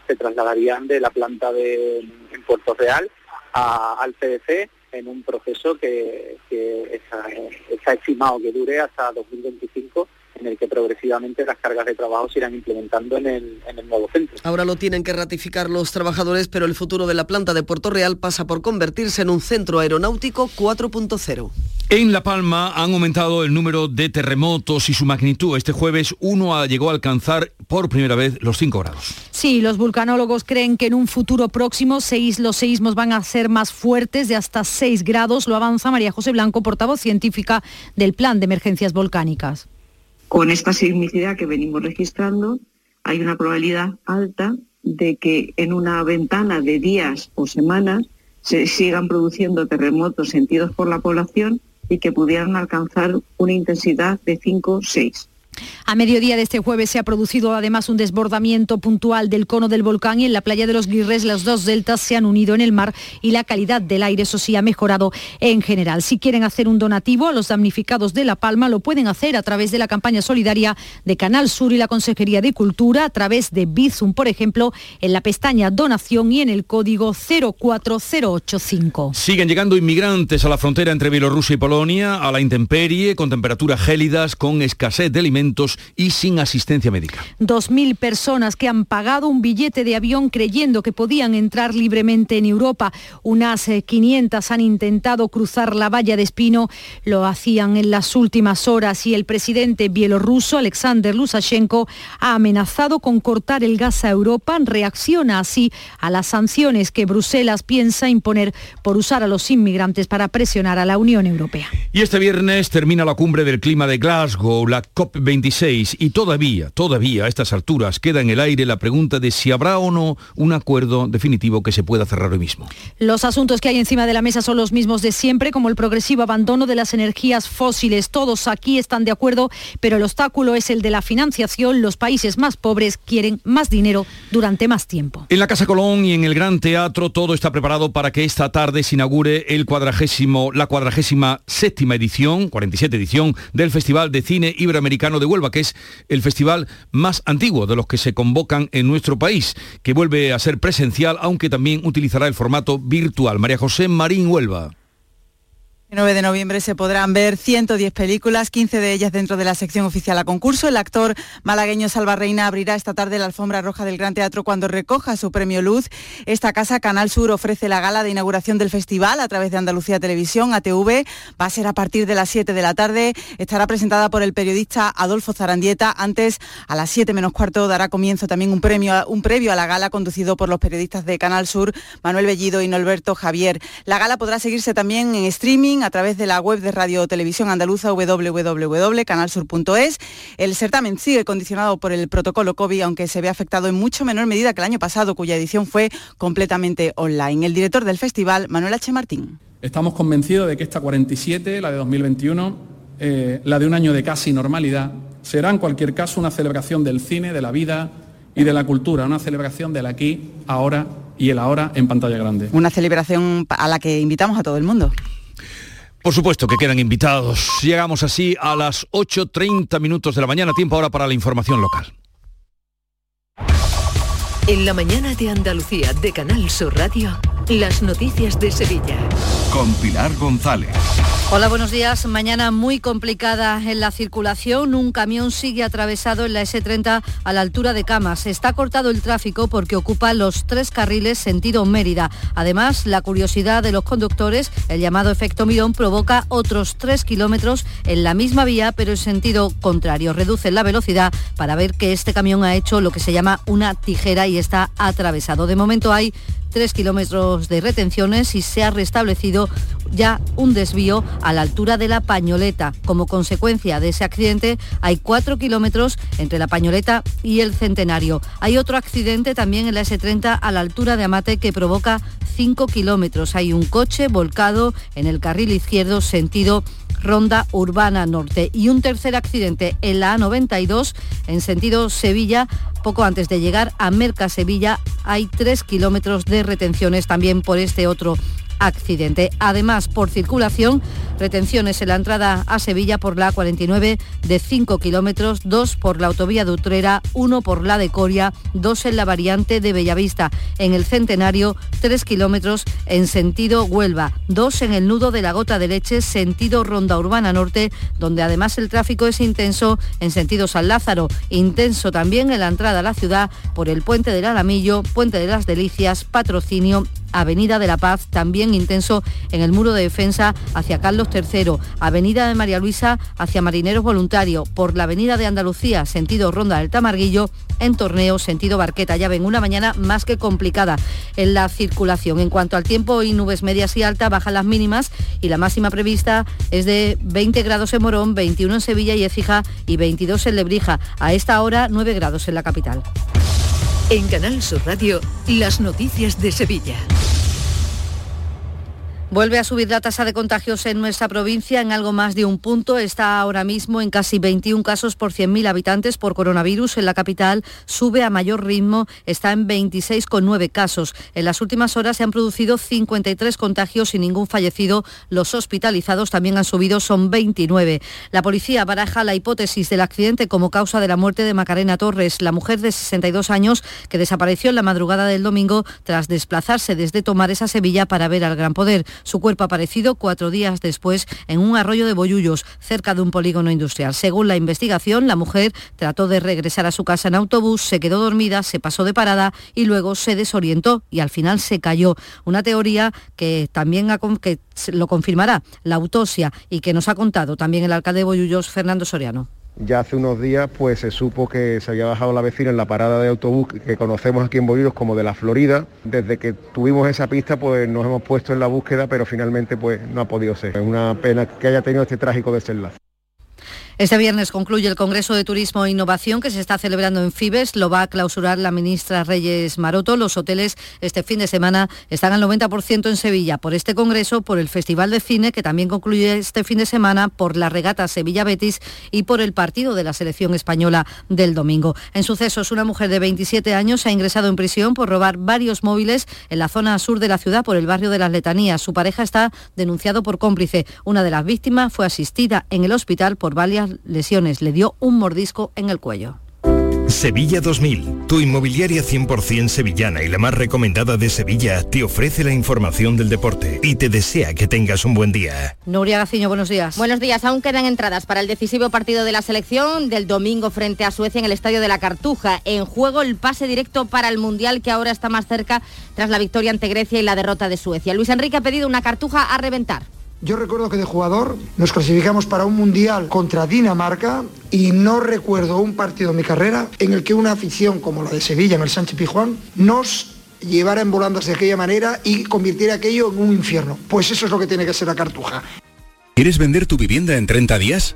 se trasladarían de la planta de, en Puerto Real al CDC en un proceso que, está, estimado que dure hasta 2025 en el que progresivamente las cargas de trabajo se irán implementando en el, en el, nuevo centro. Ahora lo tienen que ratificar los trabajadores, pero el futuro de la planta de Puerto Real pasa por convertirse en un centro aeronáutico 4.0. En La Palma han aumentado el número de terremotos y su magnitud. Este jueves uno llegó a alcanzar por primera vez los 5 grados. Sí, los vulcanólogos creen que en un futuro próximo seis, los seísmos van a ser más fuertes de hasta 6 grados. Lo avanza María José Blanco, portavoz científica del Plan de Emergencias Volcánicas. Con esta sismicidad que venimos registrando, hay una probabilidad alta de que en una ventana de días o semanas se sigan produciendo terremotos sentidos por la población y que pudieran alcanzar una intensidad de 5 o 6. A mediodía de este jueves se ha producido además un desbordamiento puntual del cono del volcán y en la playa de los Guirres las dos deltas se han unido en el mar y la calidad del aire, eso sí, ha mejorado en general. Si quieren hacer un donativo a los damnificados de La Palma, lo pueden hacer a través de la campaña solidaria de Canal Sur y la Consejería de Cultura, a través de Bizum, por ejemplo, en la pestaña Donación y en el código 04085. Siguen llegando inmigrantes a la frontera entre Bielorrusia y Polonia, a la intemperie, con temperaturas gélidas, con escasez de alimentos y sin asistencia médica. Dos mil personas que han pagado un billete de avión creyendo que podían entrar libremente en Europa. Unas 500 eh, han intentado cruzar la valla de Espino, lo hacían en las últimas horas y el presidente bielorruso Alexander Lukashenko ha amenazado con cortar el gas a Europa. Reacciona así a las sanciones que Bruselas piensa imponer por usar a los inmigrantes para presionar a la Unión Europea. Y este viernes termina la cumbre del clima de Glasgow, la COP20 y todavía, todavía a estas alturas queda en el aire la pregunta de si habrá o no un acuerdo definitivo que se pueda cerrar hoy mismo. Los asuntos que hay encima de la mesa son los mismos de siempre, como el progresivo abandono de las energías fósiles. Todos aquí están de acuerdo, pero el obstáculo es el de la financiación. Los países más pobres quieren más dinero durante más tiempo. En la Casa Colón y en el Gran Teatro todo está preparado para que esta tarde se inaugure el cuadragésimo, la cuadragésima séptima edición, 47 edición, del Festival de Cine Iberoamericano de Huelva, que es el festival más antiguo de los que se convocan en nuestro país, que vuelve a ser presencial, aunque también utilizará el formato virtual. María José Marín Huelva. El 9 de noviembre se podrán ver 110 películas, 15 de ellas dentro de la sección oficial a concurso. El actor malagueño Salva Reina abrirá esta tarde la alfombra roja del Gran Teatro cuando recoja su premio Luz. Esta casa, Canal Sur, ofrece la gala de inauguración del festival a través de Andalucía Televisión, ATV. Va a ser a partir de las 7 de la tarde. Estará presentada por el periodista Adolfo Zarandieta. Antes, a las 7 menos cuarto, dará comienzo también un, premio, un previo a la gala conducido por los periodistas de Canal Sur, Manuel Bellido y Norberto Javier. La gala podrá seguirse también en streaming a través de la web de Radio Televisión Andaluza www.canalsur.es. El certamen sigue condicionado por el protocolo COVID, aunque se ve afectado en mucho menor medida que el año pasado, cuya edición fue completamente online. El director del festival, Manuel H. Martín. Estamos convencidos de que esta 47, la de 2021, eh, la de un año de casi normalidad, será en cualquier caso una celebración del cine, de la vida y de la cultura, una celebración del aquí, ahora y el ahora en pantalla grande. Una celebración a la que invitamos a todo el mundo. Por supuesto que quedan invitados. Llegamos así a las 8.30 minutos de la mañana, tiempo ahora para la información local. En la mañana de Andalucía de Canal Sur Radio, las noticias de Sevilla. Con Pilar González. Hola, buenos días. Mañana muy complicada en la circulación. Un camión sigue atravesado en la S30 a la altura de Camas. Está cortado el tráfico porque ocupa los tres carriles sentido Mérida. Además, la curiosidad de los conductores, el llamado efecto mirón, provoca otros tres kilómetros en la misma vía, pero en sentido contrario. Reducen la velocidad para ver que este camión ha hecho lo que se llama una tijera y está atravesado. De momento hay tres kilómetros de retenciones y se ha restablecido ya un desvío a la altura de la pañoleta. Como consecuencia de ese accidente hay cuatro kilómetros entre la pañoleta y el centenario. Hay otro accidente también en la S30 a la altura de Amate que provoca cinco kilómetros. Hay un coche volcado en el carril izquierdo sentido Ronda Urbana Norte. Y un tercer accidente en la A92 en sentido Sevilla, poco antes de llegar a Merca Sevilla, hay tres kilómetros de retenciones también por este otro accidente. Además, por circulación, retenciones en la entrada a Sevilla por la 49 de 5 kilómetros, 2 por la autovía de Utrera, 1 por la de Coria, 2 en la variante de Bellavista. En el Centenario, 3 kilómetros en sentido Huelva, 2 en el nudo de la Gota de Leche, sentido Ronda Urbana Norte, donde además el tráfico es intenso en sentido San Lázaro, intenso también en la entrada a la ciudad por el Puente del Alamillo, Puente de las Delicias, Patrocinio Avenida de la Paz, también intenso en el muro de defensa hacia Carlos III, Avenida de María Luisa hacia Marineros Voluntarios, por la Avenida de Andalucía, sentido Ronda del Tamarguillo, en Torneo, sentido Barqueta. Ya ven, una mañana más que complicada en la circulación. En cuanto al tiempo y nubes medias y altas, bajan las mínimas y la máxima prevista es de 20 grados en Morón, 21 en Sevilla y Écija y 22 en Lebrija. A esta hora 9 grados en la capital. En Canal Sur Radio, las noticias de Sevilla. Vuelve a subir la tasa de contagios en nuestra provincia en algo más de un punto. Está ahora mismo en casi 21 casos por 100.000 habitantes por coronavirus. En la capital sube a mayor ritmo, está en 26,9 casos. En las últimas horas se han producido 53 contagios y ningún fallecido. Los hospitalizados también han subido, son 29. La policía baraja la hipótesis del accidente como causa de la muerte de Macarena Torres, la mujer de 62 años que desapareció en la madrugada del domingo tras desplazarse desde Tomares a Sevilla para ver al Gran Poder. Su cuerpo aparecido cuatro días después en un arroyo de Boyullos, cerca de un polígono industrial. Según la investigación, la mujer trató de regresar a su casa en autobús, se quedó dormida, se pasó de parada y luego se desorientó y al final se cayó. Una teoría que también lo confirmará la autopsia y que nos ha contado también el alcalde de Boyullos, Fernando Soriano. Ya hace unos días pues se supo que se había bajado la vecina en la parada de autobús que conocemos aquí en Bolívar como de la Florida. Desde que tuvimos esa pista pues nos hemos puesto en la búsqueda pero finalmente pues no ha podido ser. Es una pena que haya tenido este trágico desenlace. Este viernes concluye el Congreso de Turismo e Innovación que se está celebrando en Fibes. Lo va a clausurar la ministra Reyes Maroto. Los hoteles este fin de semana están al 90% en Sevilla por este Congreso, por el Festival de Cine que también concluye este fin de semana, por la regata Sevilla Betis y por el partido de la selección española del domingo. En sucesos, una mujer de 27 años ha ingresado en prisión por robar varios móviles en la zona sur de la ciudad por el barrio de las Letanías. Su pareja está denunciado por cómplice. Una de las víctimas fue asistida en el hospital por varias lesiones. Le dio un mordisco en el cuello. Sevilla 2000, tu inmobiliaria 100% sevillana y la más recomendada de Sevilla, te ofrece la información del deporte y te desea que tengas un buen día. Nuria Gaciño, buenos días. Buenos días, aún quedan entradas para el decisivo partido de la selección del domingo frente a Suecia en el Estadio de la Cartuja. En juego el pase directo para el Mundial que ahora está más cerca tras la victoria ante Grecia y la derrota de Suecia. Luis Enrique ha pedido una Cartuja a reventar. Yo recuerdo que de jugador nos clasificamos para un mundial contra Dinamarca y no recuerdo un partido en mi carrera en el que una afición como la de Sevilla en el Sánchez Pijuán nos llevara en volandas de aquella manera y convirtiera aquello en un infierno. Pues eso es lo que tiene que ser la cartuja. ¿Quieres vender tu vivienda en 30 días?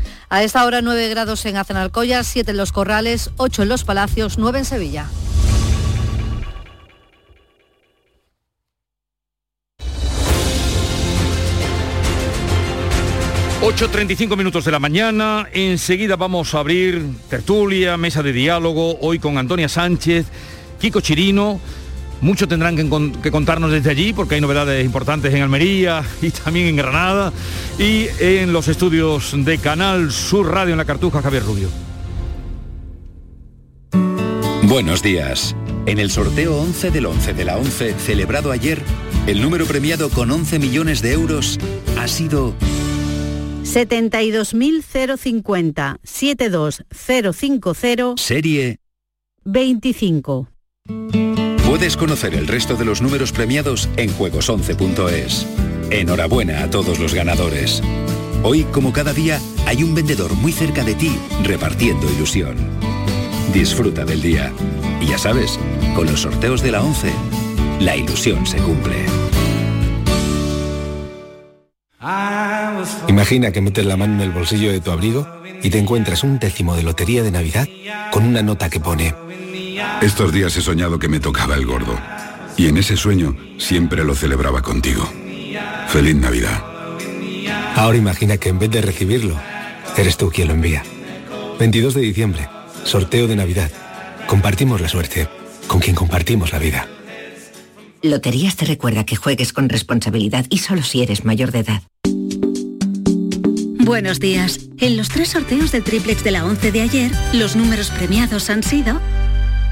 A esta hora 9 grados en Acenalcoya, 7 en Los Corrales, 8 en Los Palacios, 9 en Sevilla. ...8.35 minutos de la mañana... ...enseguida vamos a abrir tertulia, mesa de diálogo... ...hoy con Antonia Sánchez, Kiko Chirino... Mucho tendrán que, que contarnos desde allí porque hay novedades importantes en Almería y también en Granada y en los estudios de Canal Sur Radio en la Cartuja Javier Rubio. Buenos días. En el sorteo 11 del 11 de la 11 celebrado ayer, el número premiado con 11 millones de euros ha sido 72.050 72050 serie. 25. Puedes conocer el resto de los números premiados en juegos11.es. Enhorabuena a todos los ganadores. Hoy, como cada día, hay un vendedor muy cerca de ti repartiendo ilusión. Disfruta del día. Y ya sabes, con los sorteos de la 11, la ilusión se cumple. Imagina que metes la mano en el bolsillo de tu abrigo y te encuentras un décimo de lotería de Navidad con una nota que pone Estos días he soñado que me tocaba el gordo. Y en ese sueño siempre lo celebraba contigo. Feliz Navidad. Ahora imagina que en vez de recibirlo, eres tú quien lo envía. 22 de diciembre, sorteo de Navidad. Compartimos la suerte con quien compartimos la vida. Loterías te recuerda que juegues con responsabilidad y solo si eres mayor de edad. Buenos días. En los tres sorteos del triplex de la 11 de ayer, los números premiados han sido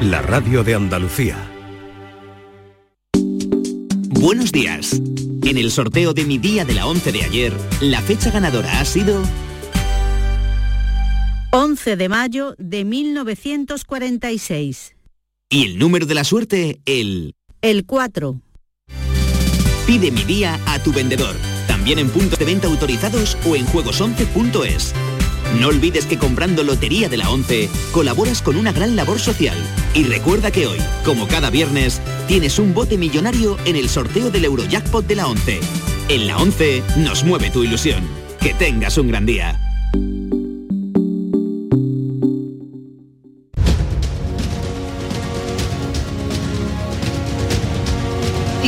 la radio de Andalucía. Buenos días. En el sorteo de mi día de la 11 de ayer, la fecha ganadora ha sido 11 de mayo de 1946. y el número de la suerte, el El 4. Pide mi día a tu vendedor, también en puntos de venta autorizados o en juegos11.es. No olvides que comprando Lotería de la 11 colaboras con una gran labor social. Y recuerda que hoy, como cada viernes, tienes un bote millonario en el sorteo del Eurojackpot de la 11. En la 11 nos mueve tu ilusión. Que tengas un gran día.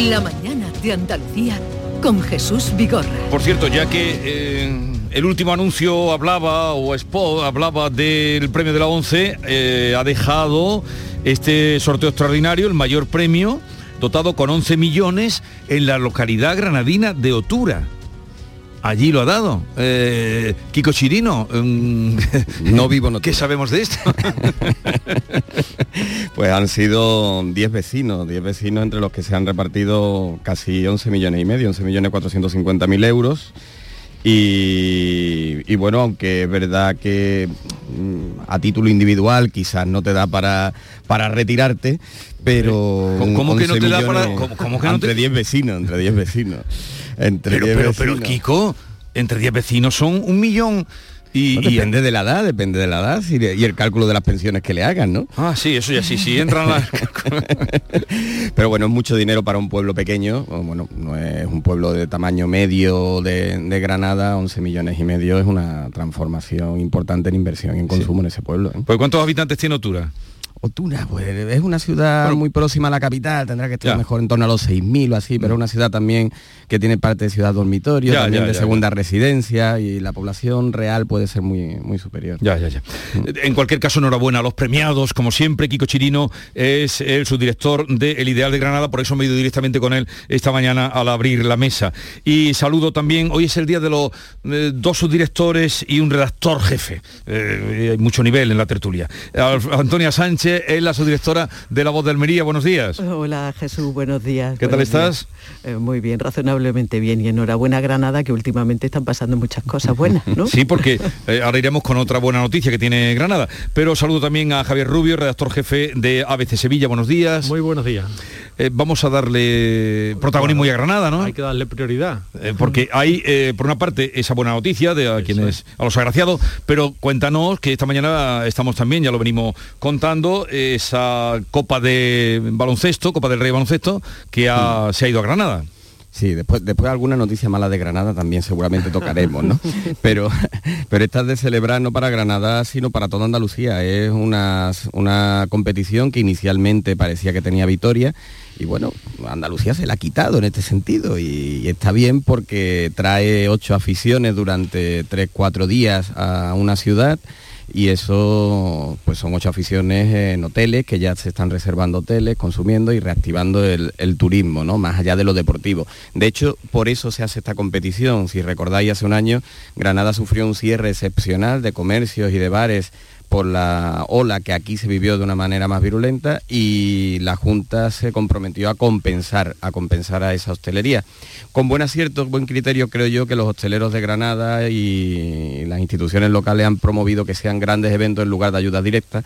La mañana de Andalucía con Jesús Vigorra. Por cierto, ya que eh, el último anuncio hablaba, o spot hablaba del premio de la 11, eh, ha dejado este sorteo extraordinario, el mayor premio, dotado con 11 millones en la localidad granadina de Otura. Allí lo ha dado. Eh, Kiko Chirino, no vivo no ¿Qué sabemos de esto? pues han sido 10 vecinos, 10 vecinos entre los que se han repartido casi 11 millones y medio, 11 millones 450 mil euros. Y, y, bueno, aunque es verdad que mm, a título individual quizás no te da para, para retirarte, pero... ¿Cómo, que no te da para...? ¿cómo, que no entre 10 vecinos, entre 10 vecinos. Entre pero, 10 pero, vecinos. pero, Kiko, entre 10 vecinos son un millón... Y, no, depende de la edad, depende de la edad y, y, el cálculo de las pensiones que le hagan, ¿no? Ah, sí, eso ya sí, sí entran las... Pero bueno, es mucho dinero para un pueblo pequeño, bueno, no es un pueblo de tamaño medio de, de Granada, 11 millones y medio es una transformación importante en inversión y en consumo sí. en ese pueblo. ¿eh? ¿Pues cuántos habitantes tiene Otura? Otura, pues es una ciudad bueno, muy próxima a la capital, tendrá que estar ya. mejor en torno a los 6.000 o así, pero es una ciudad también que tiene parte de ciudad dormitorio, ya, también ya, de segunda residencia y la población real puede ser muy, muy superior. Ya, ya, ya. Mm. En cualquier caso, enhorabuena a los premiados, como siempre, Kiko Chirino es el subdirector de El Ideal de Granada, por eso me he ido directamente con él esta mañana al abrir la mesa. Y saludo también, hoy es el día de los eh, dos subdirectores y un redactor jefe. Eh, hay mucho nivel en la tertulia. Antonia Sánchez es la subdirectora de La Voz de Almería. Buenos días. Hola Jesús, buenos días. ¿Qué buenos tal estás? Eh, muy bien, razonablemente bien. Y enhorabuena Granada, que últimamente están pasando muchas cosas buenas, ¿no? sí, porque eh, ahora iremos con otra buena noticia que tiene Granada. Pero saludo también a Javier Rubio, redactor jefe de ABC Sevilla. Buenos días. Muy buenos días. Eh, vamos a darle protagonismo bueno, y a Granada, ¿no? Hay que darle prioridad. Eh, porque hay, eh, por una parte, esa buena noticia de a quienes, es. a los agraciados, pero cuéntanos que esta mañana estamos también, ya lo venimos contando, esa Copa de Baloncesto, Copa del Rey Baloncesto, que ha, sí. se ha ido a Granada. Sí, después, después de alguna noticia mala de Granada también seguramente tocaremos, ¿no? Pero, pero esta es de celebrar no para Granada, sino para toda Andalucía. Es una, una competición que inicialmente parecía que tenía Vitoria y bueno, Andalucía se la ha quitado en este sentido y, está bien porque trae ocho aficiones durante tres, cuatro días a una ciudad y eso pues son ocho aficiones en hoteles que ya se están reservando hoteles, consumiendo y reactivando el, el, turismo, ¿no? Más allá de lo deportivo. De hecho, por eso se hace esta competición. Si recordáis, hace un año Granada sufrió un cierre excepcional de comercios y de bares por la ola que aquí se vivió de una manera más virulenta y la Junta se comprometió a compensar, a compensar a esa hostelería. Con buen acierto, buen criterio creo yo que los hosteleros de Granada y las instituciones locales han promovido que sean grandes eventos en lugar de ayudas directas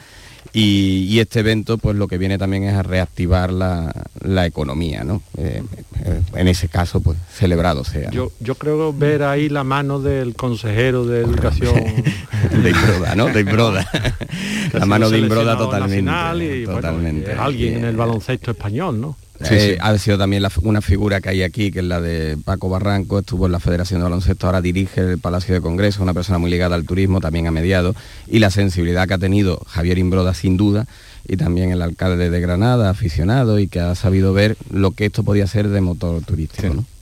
y, y, este evento pues lo que viene también es a reactivar la, la economía, ¿no? Eh, eh, en ese caso pues celebrado sea. Yo, yo creo ver ahí la mano del consejero de educación. de Imbroda, ¿no? De Imbroda. la mano de Imbroda totalmente. Y, totalmente. Bueno, alguien en el baloncesto español, ¿no? Sí, sí. ha sido también la, una figura que hay aquí, que es la de Paco Barranco, estuvo en la Federación de Baloncesto, ahora dirige el Palacio de Congreso, una persona muy ligada al turismo, también a mediado, y la sensibilidad que ha tenido Javier Imbroda sin duda, y también el alcalde de Granada, aficionado, y que ha sabido ver lo que esto podía ser de motor turístico. Sí. ¿no?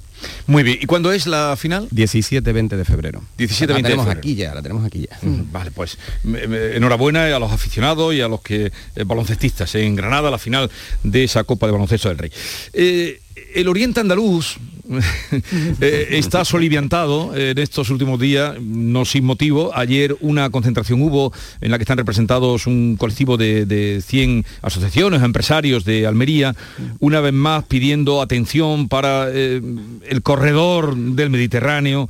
Muy bien, ¿y cuándo es la final? 17-20 de febrero. 17-20 la tenemos de aquí ya, la tenemos aquí ya. Mm, vale, pues me, me, enhorabuena a los aficionados y a los que eh, baloncestistas en Granada, la final de esa Copa de Baloncesto del Rey. Eh, el Oriente Andaluz eh, está soliviantado en estos últimos días, no sin motivo. Ayer una concentración hubo en la que están representados un colectivo de, de 100 asociaciones, empresarios de Almería, una vez más pidiendo atención para eh, el corredor del Mediterráneo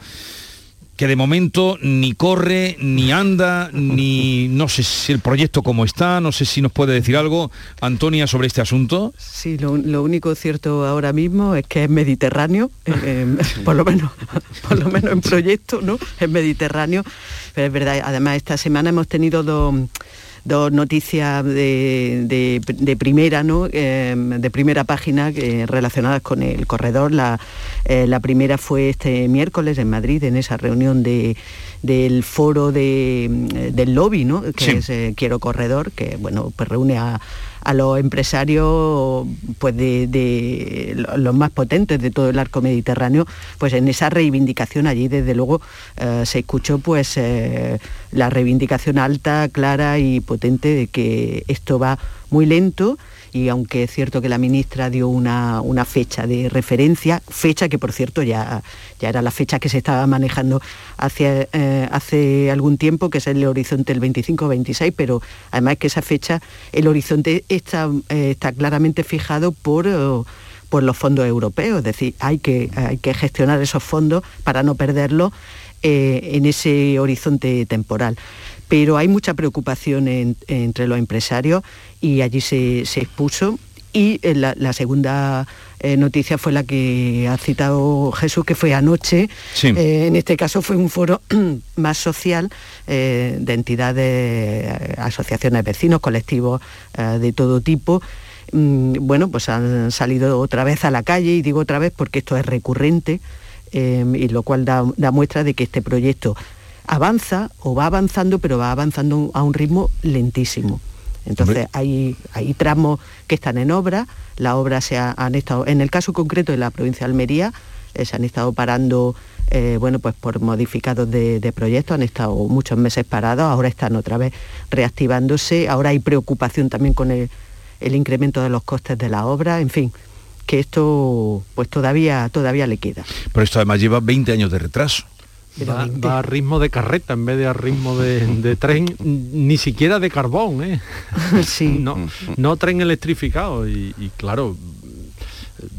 que de momento ni corre, ni anda, ni no sé si el proyecto como está, no sé si nos puede decir algo, Antonia, sobre este asunto. Sí, lo, lo único cierto ahora mismo es que es mediterráneo, eh, eh, por, lo menos, por lo menos en proyecto, ¿no? Es mediterráneo, pero es verdad, además esta semana hemos tenido dos dos noticias de, de, de primera, ¿no? Eh, de primera página eh, relacionadas con el corredor. La, eh, la, primera fue este miércoles en Madrid, en esa reunión de, del foro de, del lobby, ¿no? que sí. es Quiero Corredor, que bueno, pues reúne a a los empresarios pues de, los más potentes de todo el arco mediterráneo, pues en esa reivindicación allí desde luego eh, se escuchó pues eh, la reivindicación alta, clara y potente de que esto va muy lento y aunque es cierto que la ministra dio una, fecha de referencia, fecha que por cierto ya, ya era la fecha que se estaba manejando hace, eh, hace algún tiempo, que es el horizonte el 25-26, pero además que esa fecha, el horizonte está, eh, está claramente fijado por por los fondos europeos, es decir, hay que, hay que gestionar esos fondos para no perderlos eh, en ese horizonte temporal. Pero hay mucha preocupación entre los empresarios y allí se, expuso. Y eh, la, segunda eh, noticia fue la que ha citado Jesús, que fue anoche. en este caso fue un foro más social de entidades, asociaciones vecinos, colectivos de todo tipo, Mm, bueno, pues han salido otra vez a la calle, y digo otra vez porque esto es recurrente, y lo cual da, muestra de que este proyecto avanza o va avanzando, pero va avanzando a un ritmo lentísimo. Entonces hay, hay tramos que están en obra, la obra se han estado, en el caso concreto de la provincia de Almería, eh, se han estado parando, eh, bueno, pues por modificados de, de proyectos, han estado muchos meses parados, ahora están otra vez reactivándose, ahora hay preocupación también con el, el incremento de los costes de la obra, en fin, que esto pues todavía, todavía le queda. Pero esto además lleva 20 años de retraso. Va, a ritmo de carreta en vez de a ritmo de, tren, ni siquiera de carbón, ¿eh? Sí. no, no tren electrificado. Y, claro,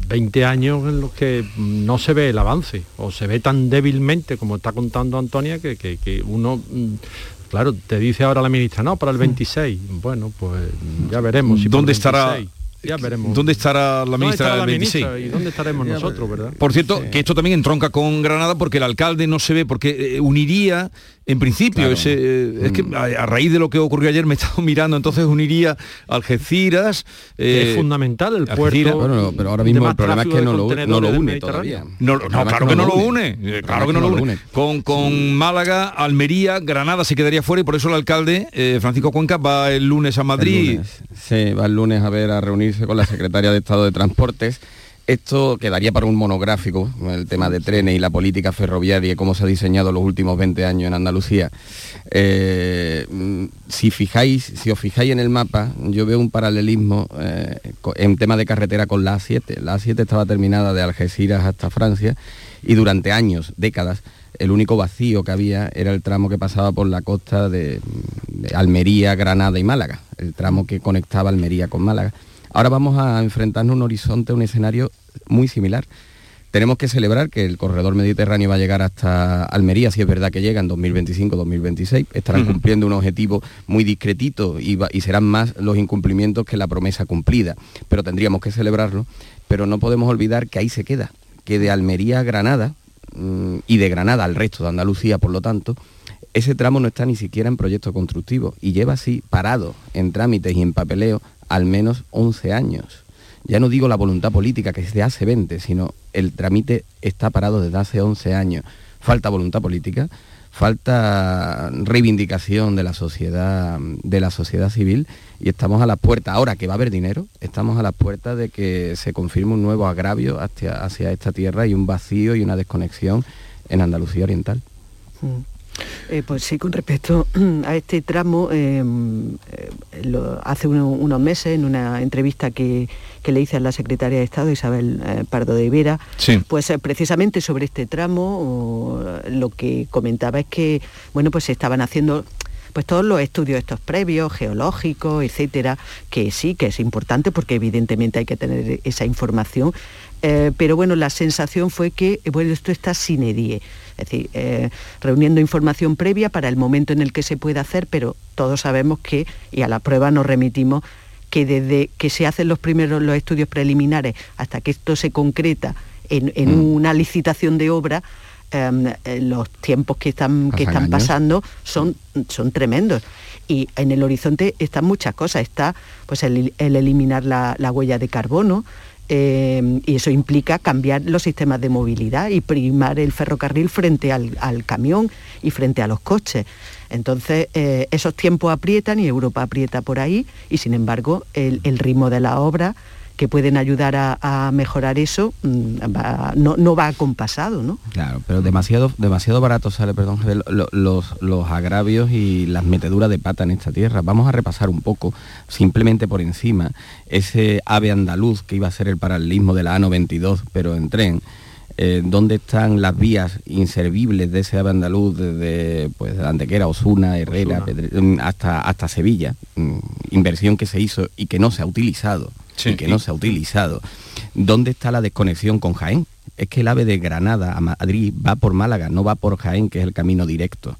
20 años en los que no se ve el avance, o se ve tan débilmente, como está contando Antonia, que, que uno mm, Claro, te dice ahora la ministra, no, para el 26. Bueno, pues ya veremos. Si ¿Dónde estará? Ya veremos. ¿Dónde estará la ministra del 26? ¿Y dónde estaremos nosotros, verdad? Por cierto, que esto también entronca con Granada porque el alcalde no se ve, porque eh, uniría en principio, ese, eh, es que mm. a, raíz de lo que ocurrió ayer me he estado mirando, entonces uniría Algeciras. es eh, fundamental el puerto. Bueno, pero ahora mismo el problema es que no lo, une todavía. No, claro que no lo une. Eh, claro que no lo une. Con, con Málaga, Almería, Granada se quedaría fuera y por eso el alcalde, Francisco Cuenca, va el lunes a Madrid. Sí, va el lunes a ver a reunirse con la secretaria de Estado de Transportes esto quedaría para un monográfico, el tema de trenes y la política ferroviaria y cómo se ha diseñado los últimos 20 años en Andalucía. Eh, si, fijáis, si os fijáis en el mapa, yo veo un paralelismo eh, en tema de carretera con la A7. La A7 estaba terminada de Algeciras hasta Francia y durante años, décadas, el único vacío que había era el tramo que pasaba por la costa de Almería, Granada y Málaga, el tramo que conectaba Almería con Málaga Ahora vamos a enfrentarnos a un horizonte, un escenario muy similar. Tenemos que celebrar que el corredor mediterráneo va a llegar hasta Almería, si es verdad que llega en 2025-2026. Estarán cumpliendo un objetivo muy discretito y, y serán más los incumplimientos que la promesa cumplida. Pero tendríamos que celebrarlo. Pero no podemos olvidar que ahí se queda, que de Almería a Granada, mm, y de Granada al resto de Andalucía, por lo tanto, ese tramo no está ni siquiera en proyecto constructivo y lleva así parado en trámites y en papeleo al menos 11 años. Ya no digo la voluntad política que es de hace 20, sino el trámite está parado desde hace 11 años. Falta voluntad política, falta reivindicación de la sociedad, de la sociedad civil y estamos a la puerta, ahora que va a haber dinero, estamos a la puerta de que se confirme un nuevo agravio hacia, hacia esta tierra y un vacío y una desconexión en Andalucía Oriental. Mm. Eh, pues sí, con respecto a este tramo, em, eh, hace unos meses en una entrevista que, le hice a la secretaria de Estado, Isabel eh, Pardo de Vera, pues precisamente sobre este tramo lo que comentaba es que, bueno, pues se estaban haciendo pues todos los estudios estos previos, geológicos, etcétera, que sí, que es importante porque evidentemente hay que tener esa información, pero bueno, la sensación fue que, bueno, esto está sin edie es decir, eh, reuniendo información previa para el momento en el que se puede hacer, pero todos sabemos que, y a la prueba nos remitimos, que desde que se hacen los primeros los estudios preliminares hasta que esto se concreta en, mm. una licitación de obra, em, eh, los tiempos que están, que están pasando son, son tremendos. Y en el horizonte están muchas cosas. Está pues, el, eliminar la, huella de carbono, eh, y eso implica cambiar los sistemas de movilidad y primar el ferrocarril frente al, camión y frente a los coches. Entonces, eh, esos tiempos aprietan y Europa aprieta por ahí y sin embargo el, ritmo de la obra que pueden ayudar a, mejorar eso, mm, no, va acompasado, ¿no? Claro, pero demasiado, demasiado barato sale, perdón, los, los agravios y las meteduras de pata en esta tierra. Vamos a repasar un poco, simplemente por encima, ese ave andaluz que iba a ser el paralelismo de la A92, pero en tren eh, dónde están las vías inservibles de ese andaluz desde pues, Antequera, Osuna, Herrera, mm, hasta, hasta Sevilla, mm, inversión que se hizo y que no se ha utilizado, y que no se ha utilizado. ¿Dónde está la desconexión con Jaén? Es que el ave de Granada a Madrid va por Málaga, no va por Jaén, que es el camino directo.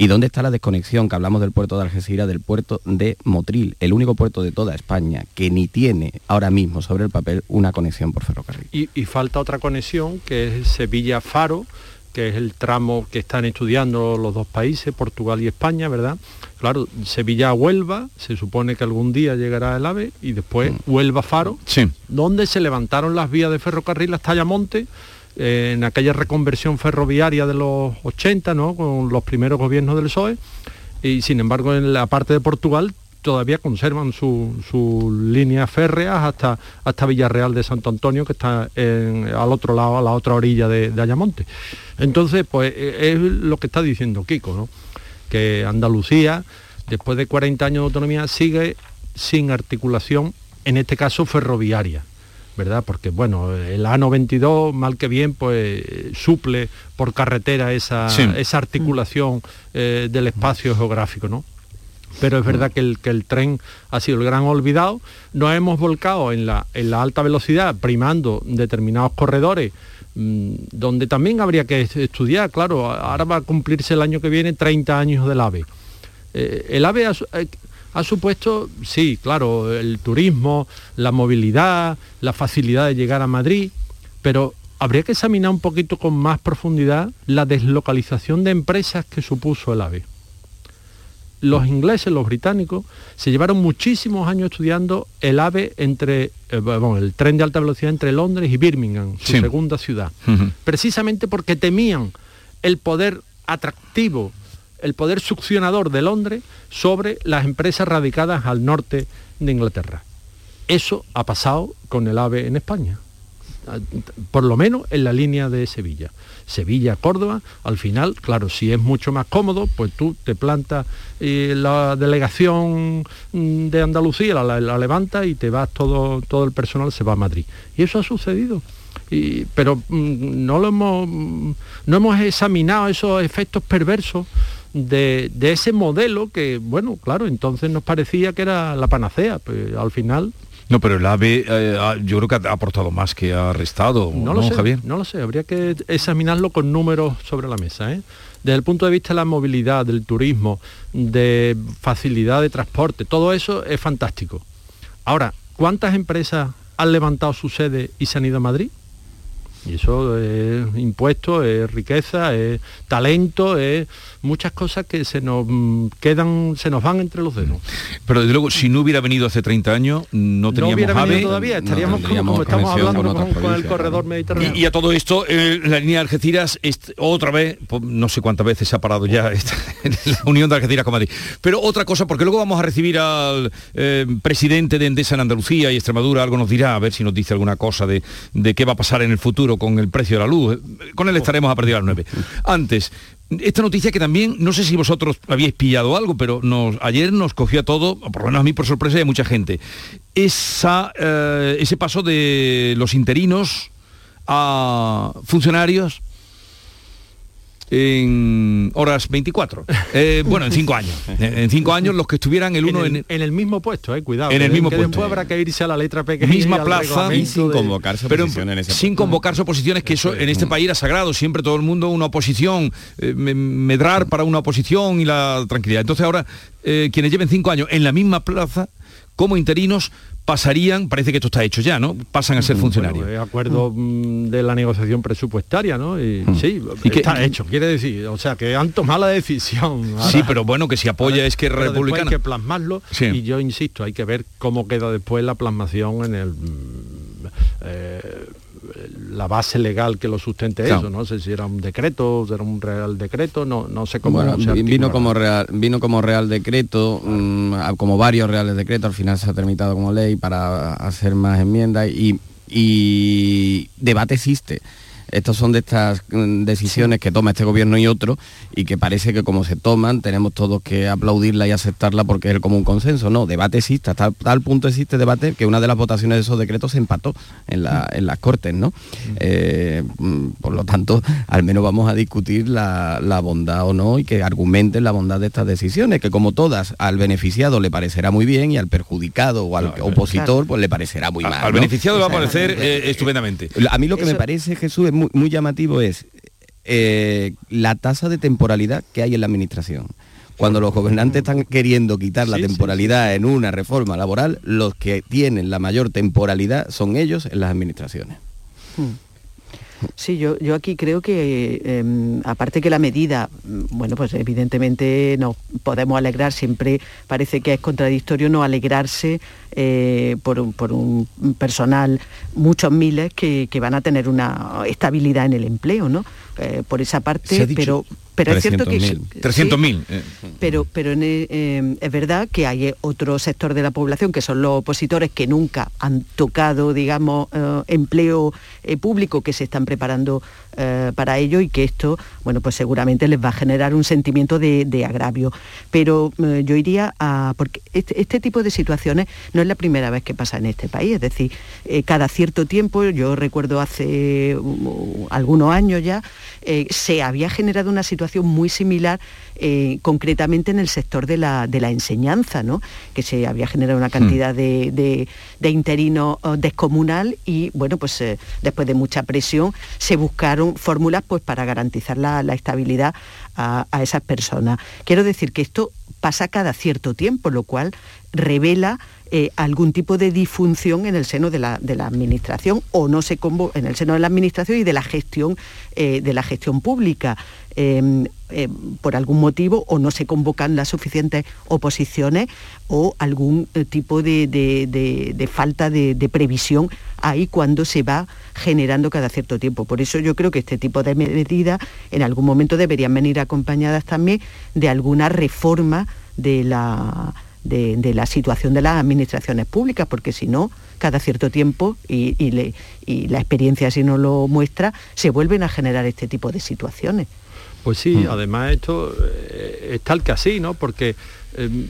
¿Y dónde está la desconexión? Que hablamos del puerto de Algeciras, del puerto de Motril, el único puerto de toda España que ni tiene ahora mismo sobre el papel una conexión por ferrocarril. Y, falta otra conexión que es Sevilla-Faro, que es el tramo que están estudiando los dos países, Portugal y España, ¿verdad? Claro, Sevilla-Huelva, se supone que algún día llegará el AVE, y después mm. Huelva-Faro, donde se levantaron las vías de ferrocarril hasta Ayamonte, en aquella reconversión ferroviaria de los 80, ¿no? con los primeros gobiernos del PSOE, y sin embargo en la parte de Portugal todavía conservan sus líneas férreas hasta, hasta Villarreal de Santo Antonio, que está al otro lado, a la otra orilla de, Ayamonte. Entonces, pues e, es lo que está diciendo Kiko, ¿no? que Andalucía, después de 40 años de autonomía, sigue sin articulación, en este caso ferroviaria. ¿Verdad? Porque bueno, el A92, mal que bien, pues suple por carretera esa, esa articulación eh, del espacio geográfico, ¿no? Pero es verdad que el, que el tren ha sido el gran olvidado. Nos hemos volcado en la, en la alta velocidad, primando determinados corredores, mm, donde también habría que estudiar, claro, ahora va a cumplirse el año que viene 30 años del AVE. Eh, el AVE ha supuesto, sí, claro, el turismo, la movilidad, la facilidad de llegar a Madrid, pero habría que examinar un poquito con más profundidad la deslocalización de empresas que supuso el AVE. Los ingleses, los británicos, se llevaron muchísimos años estudiando el AVE entre, eh, bueno, el tren de alta velocidad entre Londres y Birmingham, su segunda ciudad, precisamente porque temían el poder atractivo el poder succionador de Londres sobre las empresas radicadas al norte de Inglaterra. Eso ha pasado con el AVE en España, por lo menos en la línea de Sevilla. Sevilla-Córdoba, al final, claro, si es mucho más cómodo, pues tú te plantas eh, la delegación mm, de Andalucía, la, la levantas y te vas todo, todo el personal se va a Madrid. Y eso ha sucedido pero mm, no lo hemos mm, no hemos examinado esos efectos perversos de, ese modelo que, bueno, claro, entonces nos parecía que era la panacea, pues al final no, pero el AVE eh, yo creo que ha aportado más que ha restado, ¿no, lo sé, Javier? No lo sé, habría que examinarlo con números sobre la mesa. ¿eh? Desde el punto de vista de la movilidad, del turismo, de facilidad de transporte, todo eso es fantástico. Ahora, ¿cuántas empresas han levantado su sede y se han ido a Madrid? Y eso es impuesto, es riqueza, es talento, es muchas cosas que se nos mm, quedan, se nos van entre los dedos. Pero desde luego, si no hubiera venido hace 30 años, no teníamos no hubiera venido todavía, estaríamos como, estamos hablando con, el corredor mediterráneo. Y, a todo esto, eh, la línea de Algeciras, otra vez, pues, no sé cuántas veces se ha parado ya esta, la unión de Algeciras con Madrid. Pero otra cosa, porque luego vamos a recibir al eh, presidente de Endesa en Andalucía y Extremadura, algo nos dirá, a ver si nos dice alguna cosa de, de qué va a pasar en el futuro con el precio de la luz. Con él estaremos a partir de las 9. Antes, esta noticia que también, no sé si vosotros habíais pillado algo, pero nos, ayer nos cogió a todo, por lo menos a mí por sorpresa y a mucha gente, esa, eh, ese paso de los interinos a funcionarios en horas 24. Eh, bueno, en cinco años. En cinco años los que estuvieran el uno en el, mismo puesto, eh, cuidado. En el mismo puesto. Después habrá que irse a la letra pequeña. Misma plaza. sin convocarse oposiciones. sin convocarse oposiciones, que eso en este país era sagrado. Siempre todo el mundo una oposición, eh, medrar para una oposición y la tranquilidad. Entonces ahora, quienes lleven cinco años en la misma plaza, como interinos, pasarían, parece que esto está hecho ya, ¿no? Pasan a ser funcionarios. Bueno, acuerdo mm, de la negociación presupuestaria, ¿no? Y, Sí, ¿Y está hecho, quiere decir, o sea, que han tomado la decisión. sí, pero bueno, que si apoya es que republicana. Hay que plasmarlo y yo insisto, hay que ver cómo queda después la plasmación en el... Mm, eh, la base legal que lo sustente eso, no sé si era un decreto, era un real decreto, no, no sé cómo bueno, vino como real, vino como real decreto, mm, como varios reales decretos, al final se ha terminado como ley para hacer más enmiendas y, y debate existe estos son de estas mm, decisiones que toma este gobierno y otro y que parece que como se toman tenemos todos que aplaudirla y aceptarla porque es el común consenso. No, debate existe, hasta tal punto existe debate que una de las votaciones de esos decretos se empató en, las Cortes, ¿no? Eh, mm, por lo tanto, al menos vamos a discutir la, bondad o no y que argumenten la bondad de estas decisiones, que como todas al beneficiado le parecerá muy bien y al perjudicado o al opositor pues le parecerá muy mal. Al beneficiado le va a parecer eh, estupendamente. A mí lo que me parece, Jesús, es muy, llamativo es eh, la tasa de temporalidad que hay en la administración. Cuando los gobernantes están queriendo quitar la temporalidad en una reforma laboral, los que tienen la mayor temporalidad son ellos en las administraciones. Hmm. Sí, yo, yo aquí creo que, em, aparte que la medida, bueno, pues evidentemente nos podemos alegrar, siempre parece que es contradictorio no alegrarse eh, por, un personal, muchos miles que, van a tener una estabilidad en el empleo, ¿no? Eh, por esa parte, pero pero es cierto que... 300.000. Eh. Pero, pero eh, es verdad que hay otro sector de la población, que son los opositores, que nunca han tocado, digamos, eh, empleo público, que se están preparando para ello y que esto, bueno, pues seguramente les va a generar un sentimiento de, agravio. Pero yo iría a... porque este, este, tipo de situaciones no es la primera vez que pasa en este país, es decir, cada cierto tiempo, yo recuerdo hace uh, algunos años ya, se había generado una situación muy similar eh, concretamente en el sector de la, enseñanza, que se había generado una cantidad hmm. de, de, interinos oh, descomunal y bueno, pues eh, después de mucha presión se buscaron fórmulas pues, para garantizar la, estabilidad a, a esas personas. Quiero decir que esto pasa cada cierto tiempo, lo cual revela eh, algún tipo de disfunción en el seno de la, administración o no se en el seno de la administración y de la gestión eh, de la gestión pública em, eh, por algún motivo o no se convocan las suficientes oposiciones o algún tipo de, falta de, previsión ahí cuando se va generando cada cierto tiempo. Por eso yo creo que este tipo de medidas en algún momento deberían venir acompañadas también de alguna reforma de la de, la situación de las administraciones públicas, porque si no, cada cierto tiempo, y, la experiencia si no lo muestra, se vuelven a generar este tipo de situaciones. Pues sí, mm. además esto eh, es tal que así, ¿no? Porque em,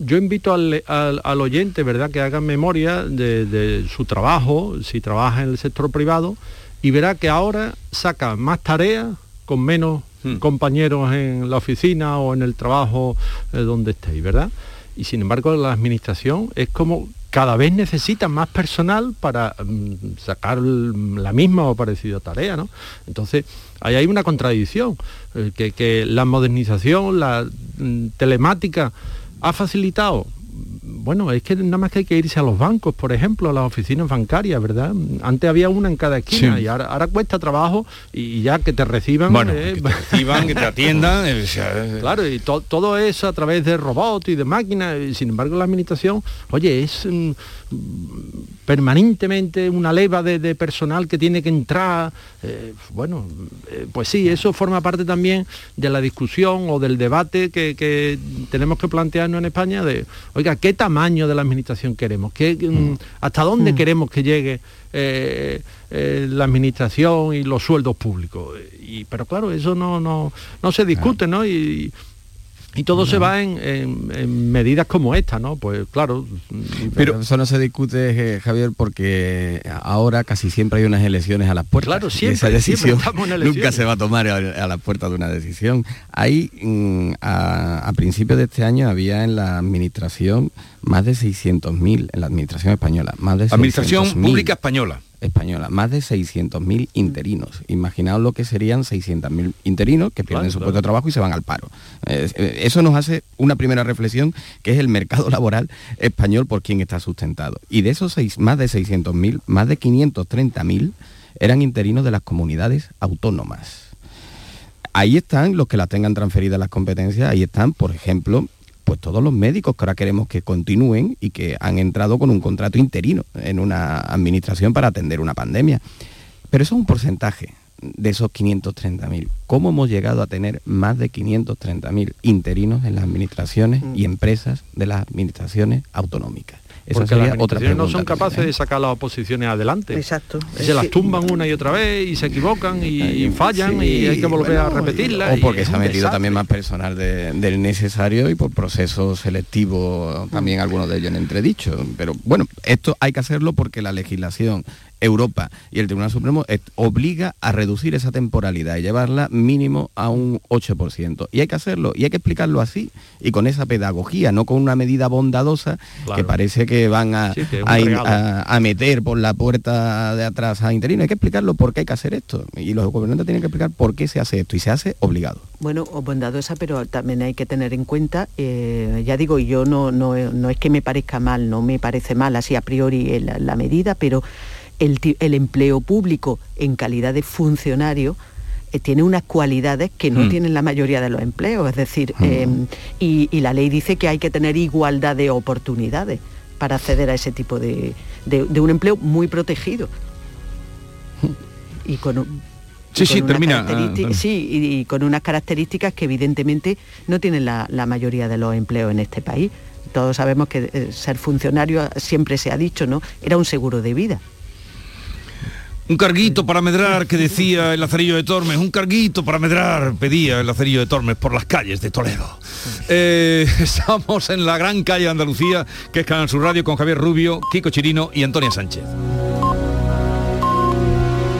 yo invito al, oyente, ¿verdad?, que haga memoria de, su trabajo, si trabaja en el sector privado, y verá que ahora saca más tareas con menos Hmm. compañeros en la oficina o en el trabajo eh, donde estéis, ¿verdad? Y sin embargo la administración es como cada vez necesitan más personal para mm, sacar la misma o parecida tarea, ¿no? Entonces, ahí hay una contradicción, eh, que, que, la modernización, la mm, telemática ha facilitado bueno, es que nada más que hay que irse a los bancos, por ejemplo, a las oficinas bancarias, ¿verdad? Antes había una en cada esquina y ahora, cuesta trabajo y ya que te reciban... Bueno, eh, que te reciban, que te atiendan... Eh, eh. claro, y todo eso a través de robots y de máquinas, y sin embargo la administración, oye, es mm, permanentemente una leva de, personal que tiene que entrar. bueno, pues sí, eso forma parte también de la discusión o del debate que, que tenemos que plantearnos en España de, oiga, ¿qué tamaño de la administración queremos? ¿Qué, mm, mm. ¿Hasta dónde mm. queremos que llegue eh, eh, la administración y los sueldos públicos? Y, pero claro, eso no, no, no se discute, ¿no? Y, y todo se va en, medidas como esta, ¿no? Pues claro. Pero eso no se discute, eh, Javier, porque ahora casi siempre hay unas elecciones a las puertas. Claro, siempre. esa decisión nunca se va a tomar a, la puerta de una decisión. Hay, mm, a, principios de este año había en la administración más de 600.000, en la administración española, más de Administración Pública Española española, más de 600.000 interinos. Imaginaos lo que serían 600.000 interinos que pierden su puesto de trabajo y se van al paro. Eh, eso nos hace una primera reflexión, que es el mercado laboral español por quien está sustentado. Y de esos seis, más de 600.000, más de 530.000 eran interinos de las comunidades autónomas. Ahí están los que las tengan transferidas las competencias, ahí están, por ejemplo, pues todos los médicos que ahora queremos que continúen y que han entrado con un contrato interino en una administración para atender una pandemia. Pero eso es un porcentaje de esos 530.000. ¿Cómo hemos llegado a tener más de 530.000 interinos en las administraciones y empresas de las administraciones autonómicas? Esa Porque las administraciones no son también, capaces ¿eh? de sacar las oposiciones adelante. Exacto. Y se las tumban una y otra vez y se equivocan y, fallan y hay que volver a repetirlas. O porque se ha metido desastre. también más personal de- del necesario y por procesos selectivos, también algunos de ellos en entredicho. Pero bueno, esto hay que hacerlo porque la legislación Europa y el Tribunal Supremo eh, obliga a reducir esa temporalidad y llevarla mínimo a un 8%. Y hay que hacerlo, y hay que explicarlo así, y con esa pedagogía, no con una medida bondadosa que parece que van a, Sí, que a in- regalo. a- a meter por la puerta de atrás a interinos. Hay que explicarlo por qué hay que hacer esto. Y los gobernantes tienen que explicar por qué se hace esto. Y se hace obligado. Bueno, bondadosa, pero también hay que tener en cuenta, eh, ya digo, yo no, no, no es que me parezca mal, no me parece mal así a priori el- la medida, pero el, empleo público en calidad de funcionario eh, tiene unas cualidades que no Mm. tienen la mayoría de los empleos, es decir, eh, y, y la ley dice que hay que tener igualdad de oportunidades para acceder a ese tipo de, de- de un empleo muy protegido. Y con un- Sí, y sí, con unas termina, características- ah, Antonio. sí, y, y con unas características que evidentemente no tienen la, la mayoría de los empleos en este país. Todos sabemos que eh, ser funcionario siempre se ha dicho, ¿no? Era un seguro de vida. Un carguito para medrar, que decía el Lazarillo de Tormes, un carguito para medrar, pedía el Lazarillo de Tormes por las calles de Toledo. Eh, estamos en la gran calle de Andalucía, que es Canal Sur Radio, con Javier Rubio, Kiko Chirino y Antonia Sánchez.